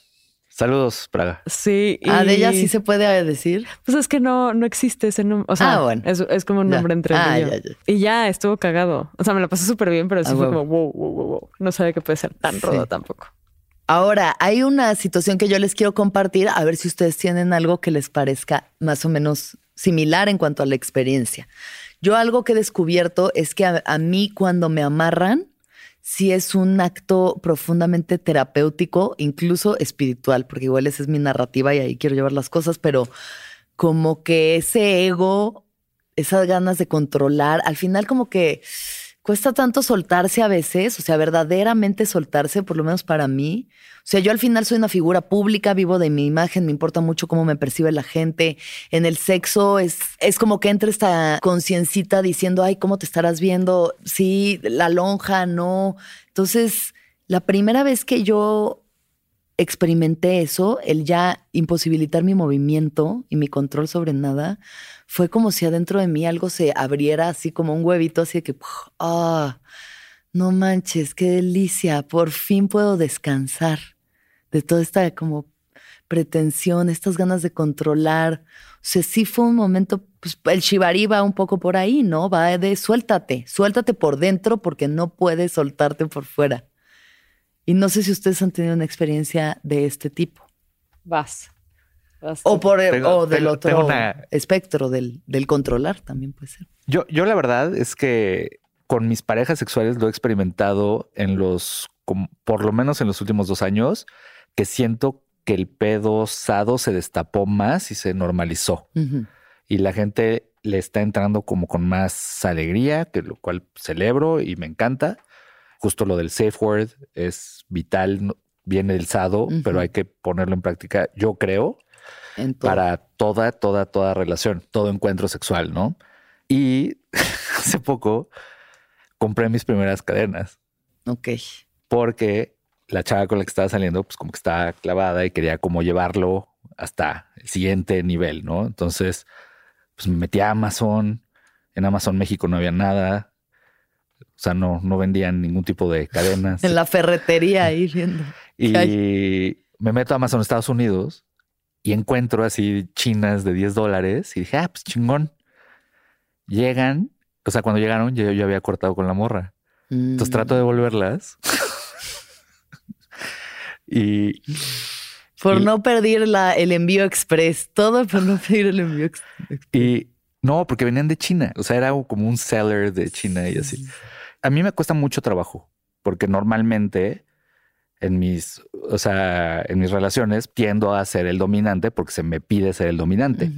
Saludos, Praga. Sí. Ah, de ella sí se puede decir. Pues es que no, no existe ese nombre. O sea, ah, es, como un nombre entre ah, Y ya estuvo cagado. O sea, me lo pasé súper bien, pero sí ah, fue como wow, wow, wow, wow. No sabía que puede ser tan rodo tampoco. Ahora, hay una situación que yo les quiero compartir, a ver si ustedes tienen algo que les parezca más o menos similar en cuanto a la experiencia. Yo algo que he descubierto es que a mí cuando me amarran, sí es un acto profundamente terapéutico, incluso espiritual, porque igual esa es mi narrativa y ahí quiero llevar las cosas, pero como que ese ego, esas ganas de controlar, al final como que cuesta tanto soltarse a veces, o sea, verdaderamente soltarse, por lo menos para mí. O sea, yo al final soy una figura pública, vivo de mi imagen, me importa mucho cómo me percibe la gente. En el sexo es, es como que entra esta conciencita diciendo, ay, ¿cómo te estarás viendo? Sí, la lonja, no. Entonces, la primera vez que yo experimenté eso, el ya imposibilitar mi movimiento y mi control sobre nada, fue como si adentro de mí algo se abriera así como un huevito, así de que, ah, no manches, qué delicia, por fin puedo descansar de toda esta como pretensión, estas ganas de controlar. O sea, sí fue un momento, pues el shibari va un poco por ahí, ¿no? Va de suéltate, suéltate por dentro porque no puedes soltarte por fuera. Y no sé si ustedes han tenido una experiencia de este tipo. Vas. O, por o del otro espectro del, del, controlar también puede ser. Yo, yo la verdad es que con mis parejas sexuales lo he experimentado en los, por lo menos en los últimos dos años, que siento que el pedo sado se destapó más y se normalizó. Y la gente le está entrando como con más alegría, que lo cual celebro y me encanta. Justo lo del safe word es vital, viene del sado, pero hay que ponerlo en práctica, yo creo para toda, toda, toda relación, todo encuentro sexual, ¿no? Y hace poco compré mis primeras cadenas. Ok. Porque la chava con la que estaba saliendo, pues como que estaba clavada y quería como llevarlo hasta el siguiente nivel, ¿no? Entonces, pues me metí a Amazon. En Amazon México no había nada. O sea, no, no vendían ningún tipo de cadenas. en la ferretería ahí viendo. Y me meto a Amazon Estados Unidos y encuentro así chinas de 10 dólares y dije, ah, pues chingón. Llegan, o sea, cuando llegaron yo, yo había cortado con la morra. Entonces mm. trato de devolverlas. y... Por no perder la, el envío express, todo por no pedir el envío express. Y no, porque venían de China, o sea, era como un seller de China y así. A mí me cuesta mucho trabajo, porque normalmente en mis, o sea, en mis relaciones tiendo a ser el dominante porque se me pide ser el dominante.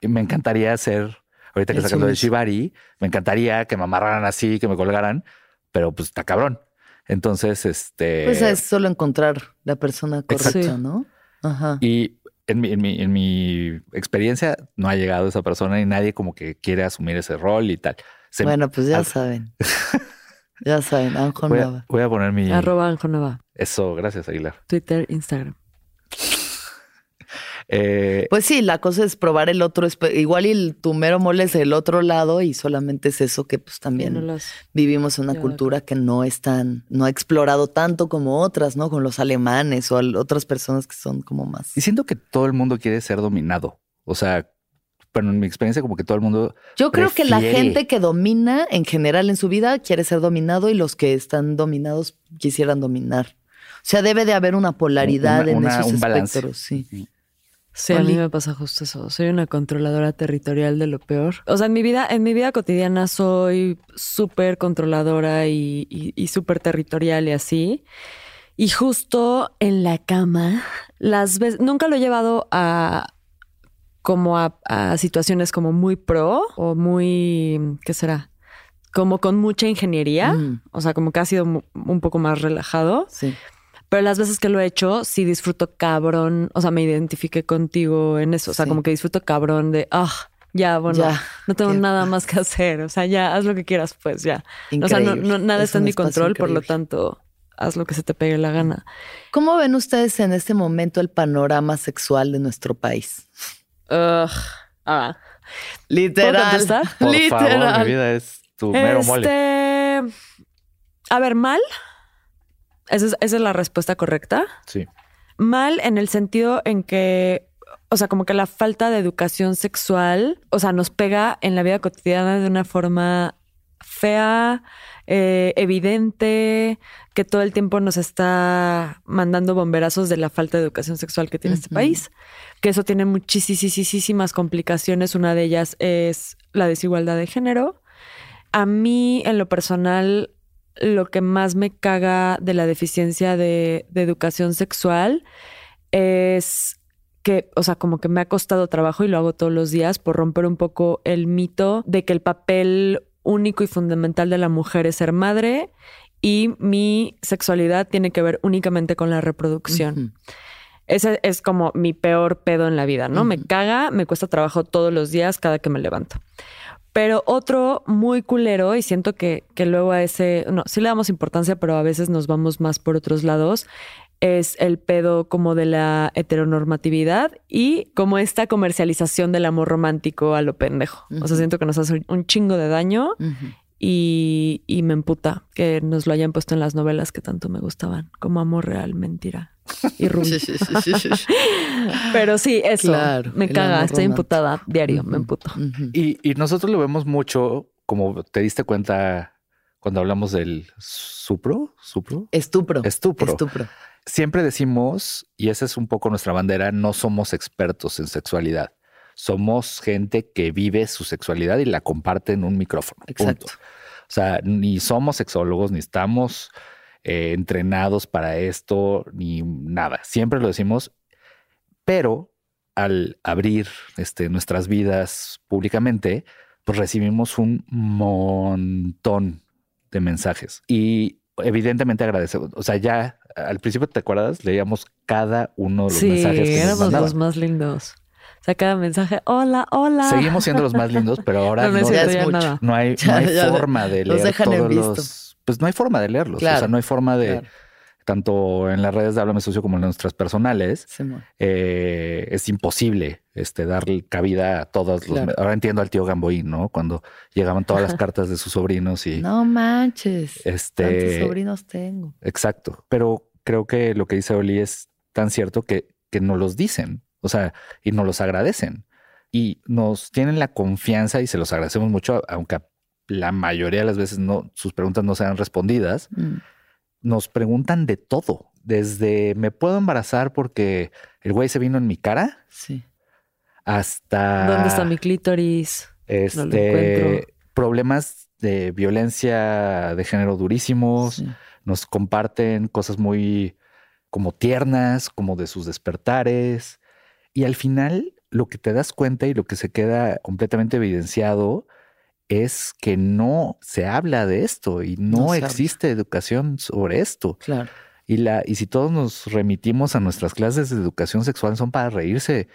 Y me encantaría ser, ahorita que sacando de Shibari, me encantaría que me amarraran así, que me colgaran, pero pues está cabrón. Entonces, este. Pues es solo encontrar la persona correcta, ¿no? Ajá. Y en mi, en, mi, en mi experiencia no ha llegado esa persona y nadie como que quiere asumir ese rol y tal. bueno, pues ya saben. Ya saben, Anjo voy a, Voy a poner mi. Arroba Anjo Nova. Eso, gracias, Aguilar. Twitter, Instagram. Eh, pues sí, la cosa es probar el otro. Igual y tu mero mole es el otro lado y solamente es eso que pues también vivimos en una cultura que no es tan, no ha explorado tanto como otras, ¿no? Con los alemanes o otras personas que son como más. Y siento que todo el mundo quiere ser dominado. O sea, pero en mi experiencia como que todo el mundo... Yo creo que la gente que domina en general en su vida quiere ser dominado y los que están dominados quisieran dominar. O sea, debe de haber una polaridad en esos espectros, sí. Sí, a mí me pasa justo eso. Soy una controladora territorial de lo peor. O sea, en mi vida, en mi vida cotidiana soy súper controladora y, y súper territorial y así. Y justo en la cama, las veces, nunca lo he llevado a, como a, situaciones como muy pro o muy, ¿qué será? Como con mucha ingeniería, mm. o sea, como que ha sido un poco más relajado. Sí. Pero las veces que lo he hecho, sí disfruto cabrón. O sea, me identifique contigo en eso. O sea, como que disfruto cabrón de, ah, ya, bueno, no tengo nada más que hacer. O sea, ya haz lo que quieras, pues ya. O sea, no, nada está en mi control, por lo tanto, haz lo que se te pegue la gana. ¿Cómo ven ustedes en este momento el panorama sexual de nuestro país? ah, literal. Por literal. Favor, mi vida es tu mero mole. Este, a ver, mal. Esa es, la respuesta correcta. Sí. Mal en el sentido en que o sea, como que la falta de educación sexual, o sea, nos pega en la vida cotidiana de una forma fea, eh, evidente, que todo el tiempo nos está mandando bomberazos de la falta de educación sexual que tiene este país, que eso tiene muchísimas complicaciones. Una de ellas es la desigualdad de género. A mí, en lo personal, lo que más me caga de la deficiencia de, de educación sexual es que, o sea, como que me ha costado trabajo y lo hago todos los días por romper un poco el mito de que el papel único y fundamental de la mujer es ser madre y mi sexualidad tiene que ver únicamente con la reproducción. Ese es como mi peor pedo en la vida, ¿no? Me caga, me cuesta trabajo todos los días cada que me levanto. Pero otro muy culero, y siento que, que luego a ese, no, sí le damos importancia, pero a veces nos vamos más por otros lados, es el pedo como de la heteronormatividad y como esta comercialización del amor romántico a lo pendejo. O sea, siento que nos hace un chingo de daño y, me emputa que nos lo hayan puesto en las novelas que tanto me gustaban, como amor real, mentira y rubio. Pero sí, eso me caga, estoy imputada diario, me emputo. y, y nosotros lo vemos mucho, como te diste cuenta cuando hablamos del supro, supro, estupro, estupro. estupro siempre decimos, y esa es un poco nuestra bandera, no somos expertos en sexualidad. Somos gente que vive su sexualidad y la comparte en un micrófono. Exacto. O sea, ni somos sexólogos, ni estamos eh, entrenados para esto, ni nada. Siempre lo decimos, pero al abrir este, nuestras vidas públicamente, pues recibimos un montón de mensajes. Y evidentemente agradecemos. O sea, ya al principio, ¿te acuerdas? Leíamos cada uno de los mensajes que éramos los más lindos. O sea, cada mensaje, hola, hola. Seguimos siendo los más lindos, pero ahora no, no, hay, forma de leer todos los. Pues no hay forma de leerlos. O sea, no hay forma de tanto en las redes de Háblame Sucio como en nuestras personales, eh, es imposible este, darle cabida a todos los... Ahora entiendo al tío Gamboí, ¿no? Cuando llegaban todas las cartas de sus sobrinos y... No manches. Este, sobrinos tengo. Exacto. Pero creo que lo que dice Oli es tan cierto que, que nos los dicen, o sea, y nos los agradecen. Y nos tienen la confianza y se los agradecemos mucho, aunque la mayoría de las veces no, sus preguntas no sean respondidas. Mm nos preguntan de todo. Desde me puedo embarazar porque el güey se vino en mi cara. Sí. Hasta. ¿Dónde está mi clítoris? Este. problemas de violencia de género durísimos. Nos comparten cosas muy como tiernas, como de sus despertares. Y al final, lo que te das cuenta y lo que se queda completamente evidenciado es que no se habla de esto y no, existe educación sobre esto. Claro. Y, la, y si todos nos remitimos a nuestras clases de educación sexual son para reírse,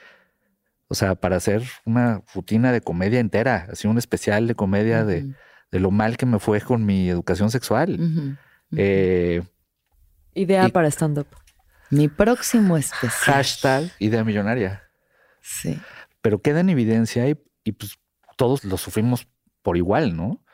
o sea, para hacer una rutina de comedia entera, así un especial de comedia de, lo mal que me fue con mi educación sexual. Eh, idea para stand-up. Mi próximo especial. Hashtag idea millonaria. Sí. Pero queda en evidencia y, y pues todos lo sufrimos por igual, ¿no?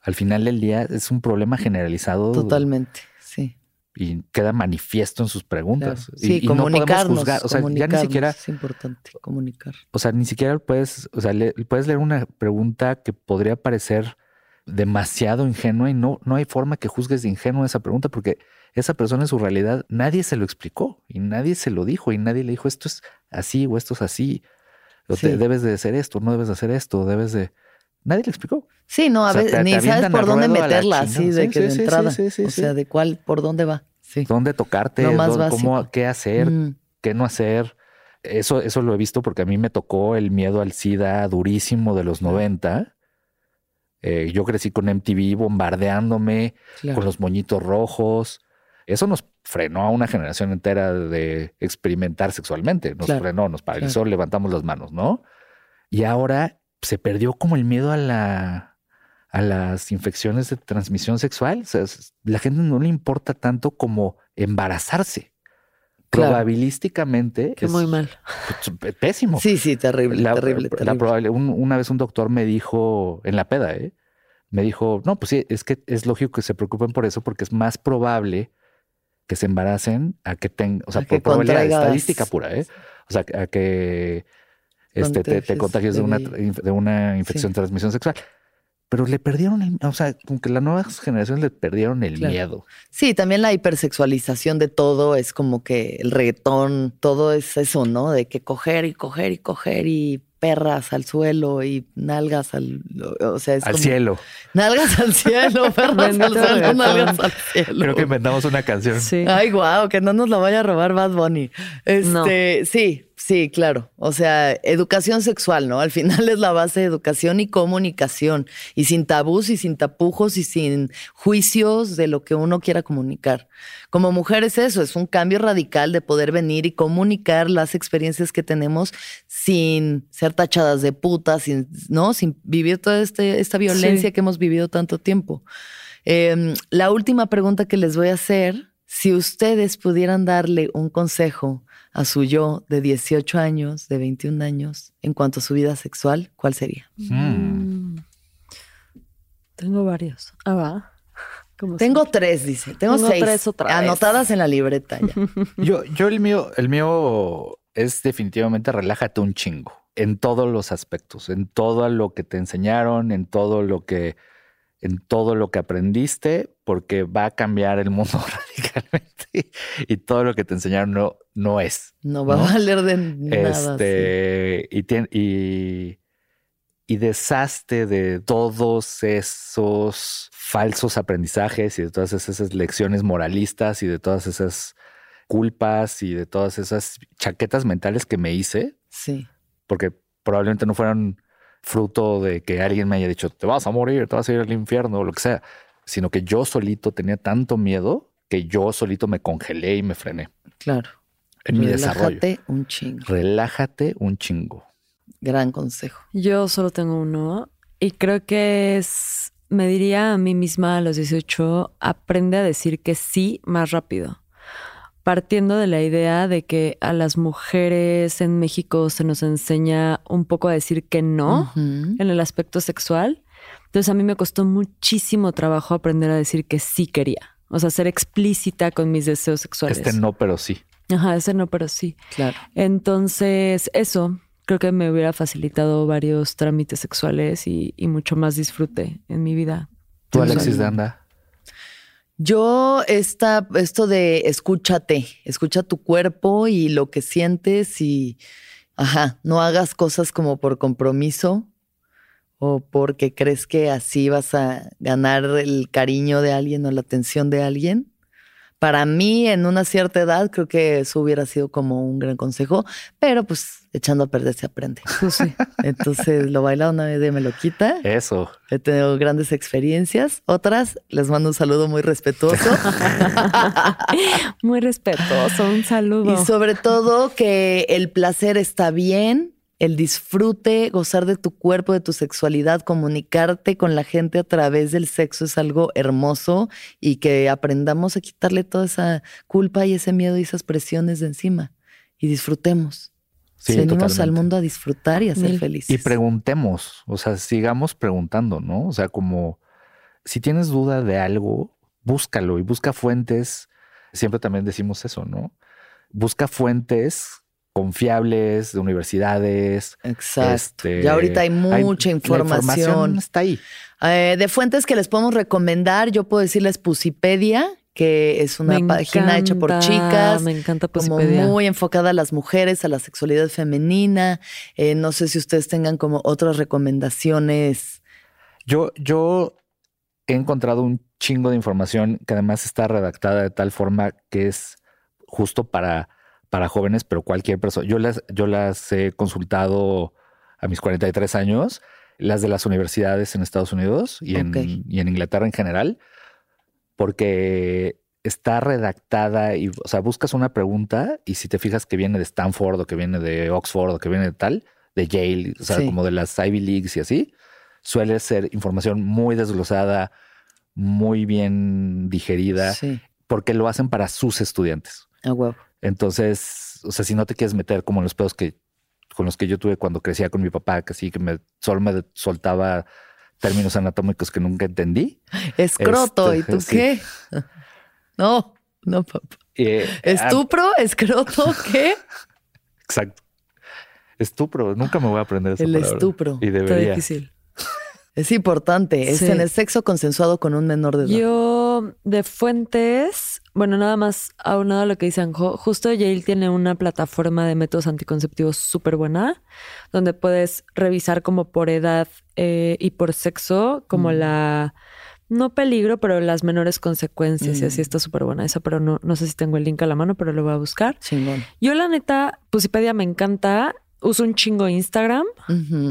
Al final del día es un problema generalizado. Totalmente, sí. Y queda manifiesto en sus preguntas. Sí, y, comunicarnos. No O sea, ya ni siquiera. Es importante comunicar. O sea, ni siquiera puedes, o sea, puedes leer una pregunta que podría parecer demasiado ingenua y no, no hay forma que juzgues de ingenua esa pregunta porque esa persona en su realidad nadie se lo explicó y nadie se lo dijo y nadie le dijo esto es así o esto es así. O debes de hacer esto, no debes de hacer esto, debes de nadie le explicó. Sí, no, a veces ni sabes por dónde meterla, así de que de entrada. o sea, de cuál, por dónde va. Sí. Dónde tocarte, cómo, qué hacer, mm. qué no hacer. Eso, eso lo he visto porque a mí me tocó el miedo al SIDA durísimo de los 90. Eh, yo crecí con MTV bombardeándome con los moñitos rojos. Eso nos frenó a una generación entera de experimentar sexualmente. Nos frenó, nos paralizó, levantamos las manos, ¿no? Y ahora se perdió como el miedo a la a las infecciones de transmisión sexual. O sea, la gente no le importa tanto como embarazarse. Probabilísticamente es muy mal. Pues, pésimo. Sí, sí, terrible, terrible, terrible. una vez un doctor me dijo en la peda, ¿eh? me dijo, no, pues sí, es que es lógico que se preocupen por eso porque es más probable que se embaracen a que tengan, o sea, por probabilidad estadística pura, ¿eh? O sea, a que este, te, contagies de una, de una infección de transmisión sexual pero le perdieron el, o sea, como que las nuevas generaciones le perdieron el miedo. Sí, también la hipersexualización de todo es como que el reggaetón, todo es eso, ¿no? De que coger y coger y coger y perras al suelo y nalgas al, o sea, es al cielo. Nalgas al cielo, perras al suelo, nalgas al cielo. Creo que inventamos una canción. Sí. Ay, guau, que no nos la vaya a robar Bad Bunny. Este, sí, Sí, claro. O sea, educación sexual, ¿no? Al final es la base de educación y comunicación. Y sin tabús y sin tapujos y sin juicios de lo que uno quiera comunicar. Como mujer es eso, es un cambio radical de poder venir y comunicar las experiencias que tenemos sin ser tachadas de putas, sin, ¿no? Sin vivir toda este, esta violencia que hemos vivido tanto tiempo. Em, la última pregunta que les voy a hacer, si ustedes pudieran darle un consejo a su yo de 18 años, de 21 años, en cuanto a su vida sexual, ¿cuál sería? Hmm. Tengo varios. Ah, va. Tengo tres, dice. Tengo, seis. Tres anotadas en la libreta ya. yo, yo el mío, el mío es definitivamente relájate un chingo. En todos los aspectos, en todo lo que te enseñaron, en todo lo que, en todo lo que aprendiste, porque va a cambiar el mundo radicalmente y todo lo que te enseñaron no, no es. No va a valer de nada. Este, y, y, deshazte de todos esos falsos aprendizajes y de todas esas lecciones moralistas y de todas esas culpas y de todas esas chaquetas mentales que me hice. Sí. Porque probablemente no fueran fruto de que alguien me haya dicho, te vas a morir, te vas a ir al infierno o lo que sea sino que yo solito tenía tanto miedo que yo solito me congelé y me frené. Claro. En mi desarrollo. Relájate un chingo. Relájate un chingo. Gran consejo. Yo solo tengo uno y creo que es, me diría a mí misma a los 18, aprende a decir que sí más rápido. Partiendo de la idea de que a las mujeres en México se nos enseña un poco a decir que no en el aspecto sexual entonces a mí me costó muchísimo trabajo aprender a decir que sí quería. O sea, ser explícita con mis deseos sexuales. Este no, pero sí. Ajá, este no, pero sí. Claro. Entonces, eso creo que me hubiera facilitado varios trámites sexuales y, mucho más disfrute en mi vida. ¿Tú, Alexis Danda? Yo, esta, esto de escúchate, escucha tu cuerpo y lo que sientes y, ajá, no hagas cosas como por compromiso o porque crees que así vas a ganar el cariño de alguien o la atención de alguien. Para mí, en una cierta edad, creo que eso hubiera sido como un gran consejo, pero pues echando a perder se aprende. Pues Entonces lo baila una vez y me lo quita. Eso. He tenido grandes experiencias. Otras, les mando un saludo muy respetuoso. muy respetuoso, un saludo. Y sobre todo que el placer está bien, el disfrute, gozar de tu cuerpo, de tu sexualidad, comunicarte con la gente a través del sexo es algo hermoso y que aprendamos a quitarle toda esa culpa y ese miedo y esas presiones de encima y disfrutemos. Venimos al mundo a disfrutar y a ser felices. Y preguntemos, o sea, sigamos preguntando, ¿no? O sea, como si tienes duda de algo, búscalo y busca fuentes. Siempre también decimos eso, ¿no? Busca fuentes confiables, de universidades. Exacto. Este, ya ahorita hay mucha información. está ahí. Eh, de fuentes que les podemos recomendar, yo puedo decirles Pusipedia, que es una página hecha por chicas. Me encanta Pusipedia. Como muy enfocada a las mujeres, a la sexualidad femenina. Eh, no sé si ustedes tengan como otras recomendaciones. Yo, yo he encontrado un chingo de información que además está redactada de tal forma que es justo para para jóvenes, pero cualquier persona. Yo las, yo las he consultado a mis 43 años, las de las universidades en Estados Unidos y, en, y en Inglaterra en general, porque está redactada y, o sea, buscas una pregunta y si te fijas que viene de Stanford o que viene de Oxford o que viene de tal, de Yale, o sea, como de las Ivy Leagues y así, suele ser información muy desglosada, muy bien digerida, porque lo hacen para sus estudiantes. Ah, huevo. Entonces, o sea, si no te quieres meter como en los pedos que con los que yo tuve cuando crecía con mi papá, que sí, que me solo me soltaba términos anatómicos que nunca entendí. Escroto, ¿y tú este, qué? No, no, papá. Eh, ¿Estupro? ¿Escroto? ¿Qué? Exacto. Estupro, nunca me voy a aprender esa El estupro. Y debería. Está difícil. Es importante, es en el sexo consensuado con un menor de edad. Yo, de fuentes, bueno, nada más aunado a lo que dice Anjo, justo Yale tiene una plataforma de métodos anticonceptivos súper buena, donde puedes revisar como por edad eh, y por sexo, como mm. la, no peligro, pero las menores consecuencias, y así mm. está súper buena esa, pero no, no sé si tengo el link a la mano, pero lo voy a buscar. Yo la neta, Pusipedia me encanta uso un chingo Instagram.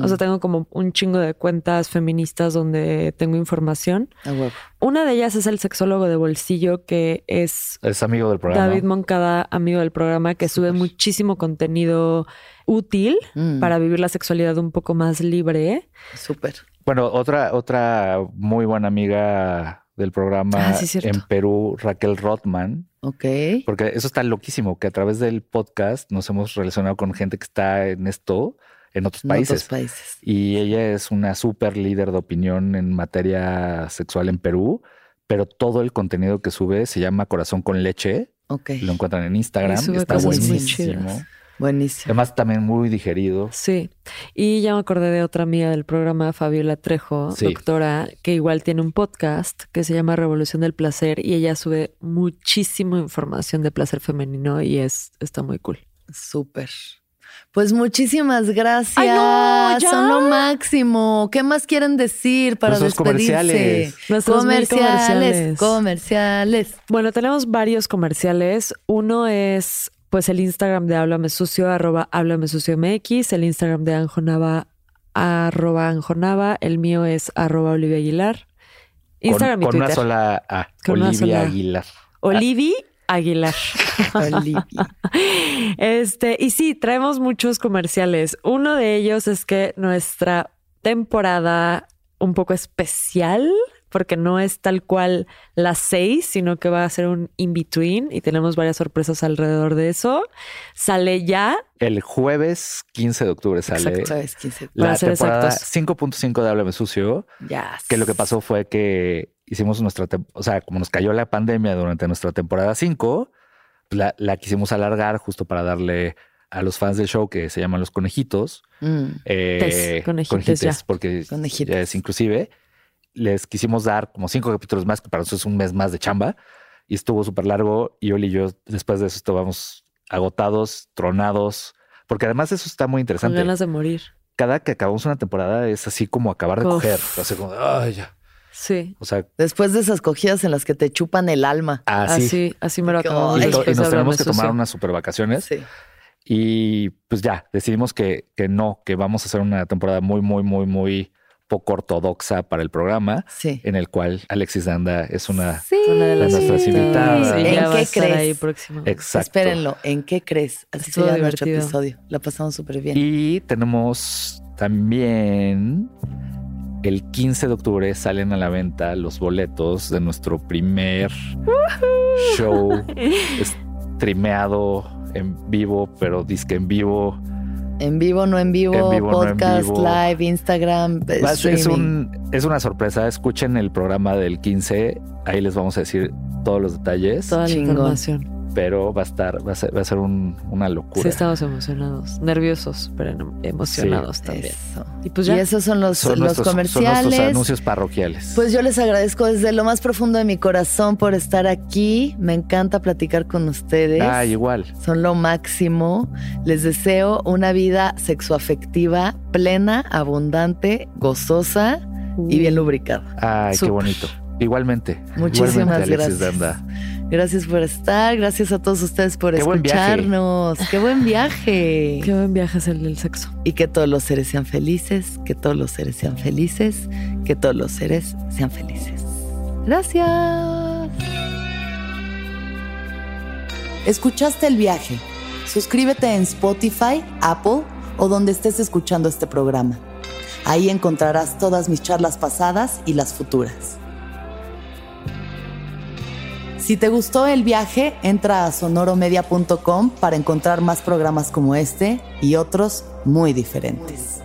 O sea, tengo como un chingo de cuentas feministas donde tengo información. Una de ellas es el sexólogo de bolsillo, que es... Es amigo del programa. David Moncada, amigo del programa, que sube muchísimo contenido útil mm. para vivir la sexualidad un poco más libre. Súper. Bueno, otra, otra muy buena amiga del programa ah, en Perú, Raquel Rothman. Ok. Porque eso está loquísimo, que a través del podcast nos hemos relacionado con gente que está en esto en otros países. Otros países. Y ella es una súper líder de opinión en materia sexual en Perú, pero todo el contenido que sube se llama Corazón con Leche. Ok. Lo encuentran en Instagram. Está buenísimo. Buenísimo. Además, también muy digerido. Sí. Y ya me acordé de otra amiga del programa, Fabiola Trejo, doctora, que igual tiene un podcast que se llama Revolución del Placer y ella sube muchísima información de placer femenino y es está muy cool. Súper. Pues muchísimas gracias. Son lo máximo. ¿Qué más quieren decir para Nuestros despedirse? Comerciales. comerciales. Comerciales. Bueno, tenemos varios comerciales. Uno es pues el Instagram de Háblame Sucio, arroba Háblame Sucio MX, el Instagram de Anjonava, arroba Anjonava, el mío es arroba Olivia Aguilar. Instagram con, y Twitter. Con una sola A, Olivia Aguilar. Olivia Aguilar. Olivia. Este, y sí, traemos muchos comerciales. Uno de ellos es que nuestra temporada un poco especial porque no es tal cual las seis, sino que va a ser un in-between y tenemos varias sorpresas alrededor de eso. Sale ya. El jueves 15 de octubre sale la temporada 5.5 de Háblame Sucio. Que lo que pasó fue que hicimos nuestra, o sea, como nos cayó la pandemia durante nuestra temporada 5, la, la quisimos alargar justo para darle a los fans del show que se llaman los conejitos. Mm. Eh, conejitos, porque ya es inclusive les quisimos dar como cinco capítulos más, que para nosotros es un mes más de chamba, y estuvo súper largo. Y Oli y yo, después de eso, estábamos agotados, tronados, porque además eso está muy interesante. Con ganas de morir. Cada que acabamos una temporada es así como acabar de coger. Así como, ay, ya. Sí. O sea, después de esas cogidas en las que te chupan el alma. Así, así, me lo acabamos. Y, y, nos tenemos que tomar unas super vacaciones. Sí. Y pues ya, decidimos que, que no, que vamos a hacer una temporada muy, muy, muy, muy poco ortodoxa para el programa, en el cual Alexis Danda es una, de, nuestras invitadas. ¿En qué crees? Ahí próximo. Exacto. Espérenlo, ¿en qué crees? Así se llama nuestro episodio. La pasamos súper bien. Y tenemos también el 15 de octubre salen a la venta los boletos de nuestro primer show streameado en vivo, pero disque en vivo en vivo, no en vivo, podcast, live, Instagram. Es, un, es una sorpresa. Escuchen el programa del 15. Ahí les vamos a decir todos los detalles. Toda la información pero va a estar, va a ser, va a ser una locura. Sí, estamos emocionados, nerviosos, pero emocionados también. Y pues ya. Y esos son los, los comerciales. Son nuestros anuncios parroquiales. Pues yo les agradezco desde lo más profundo de mi corazón por estar aquí. Me encanta platicar con ustedes. Ah, igual. Son lo máximo. Les deseo una vida sexoafectiva plena, abundante, gozosa y bien lubricada. Ay, qué bonito. Igualmente. Muchísimas gracias. Gracias por estar, gracias a todos ustedes por escucharnos. Qué buen viaje. Qué buen viaje es el del sexo. Y que todos los seres sean felices, que todos los seres sean felices, que todos los seres sean felices. Gracias. Escuchaste el viaje. Suscríbete en Spotify, Apple o donde estés escuchando este programa. Ahí encontrarás todas mis charlas pasadas y las futuras. Si te gustó el viaje, entra a sonoromedia.com para encontrar más programas como este y otros muy diferentes.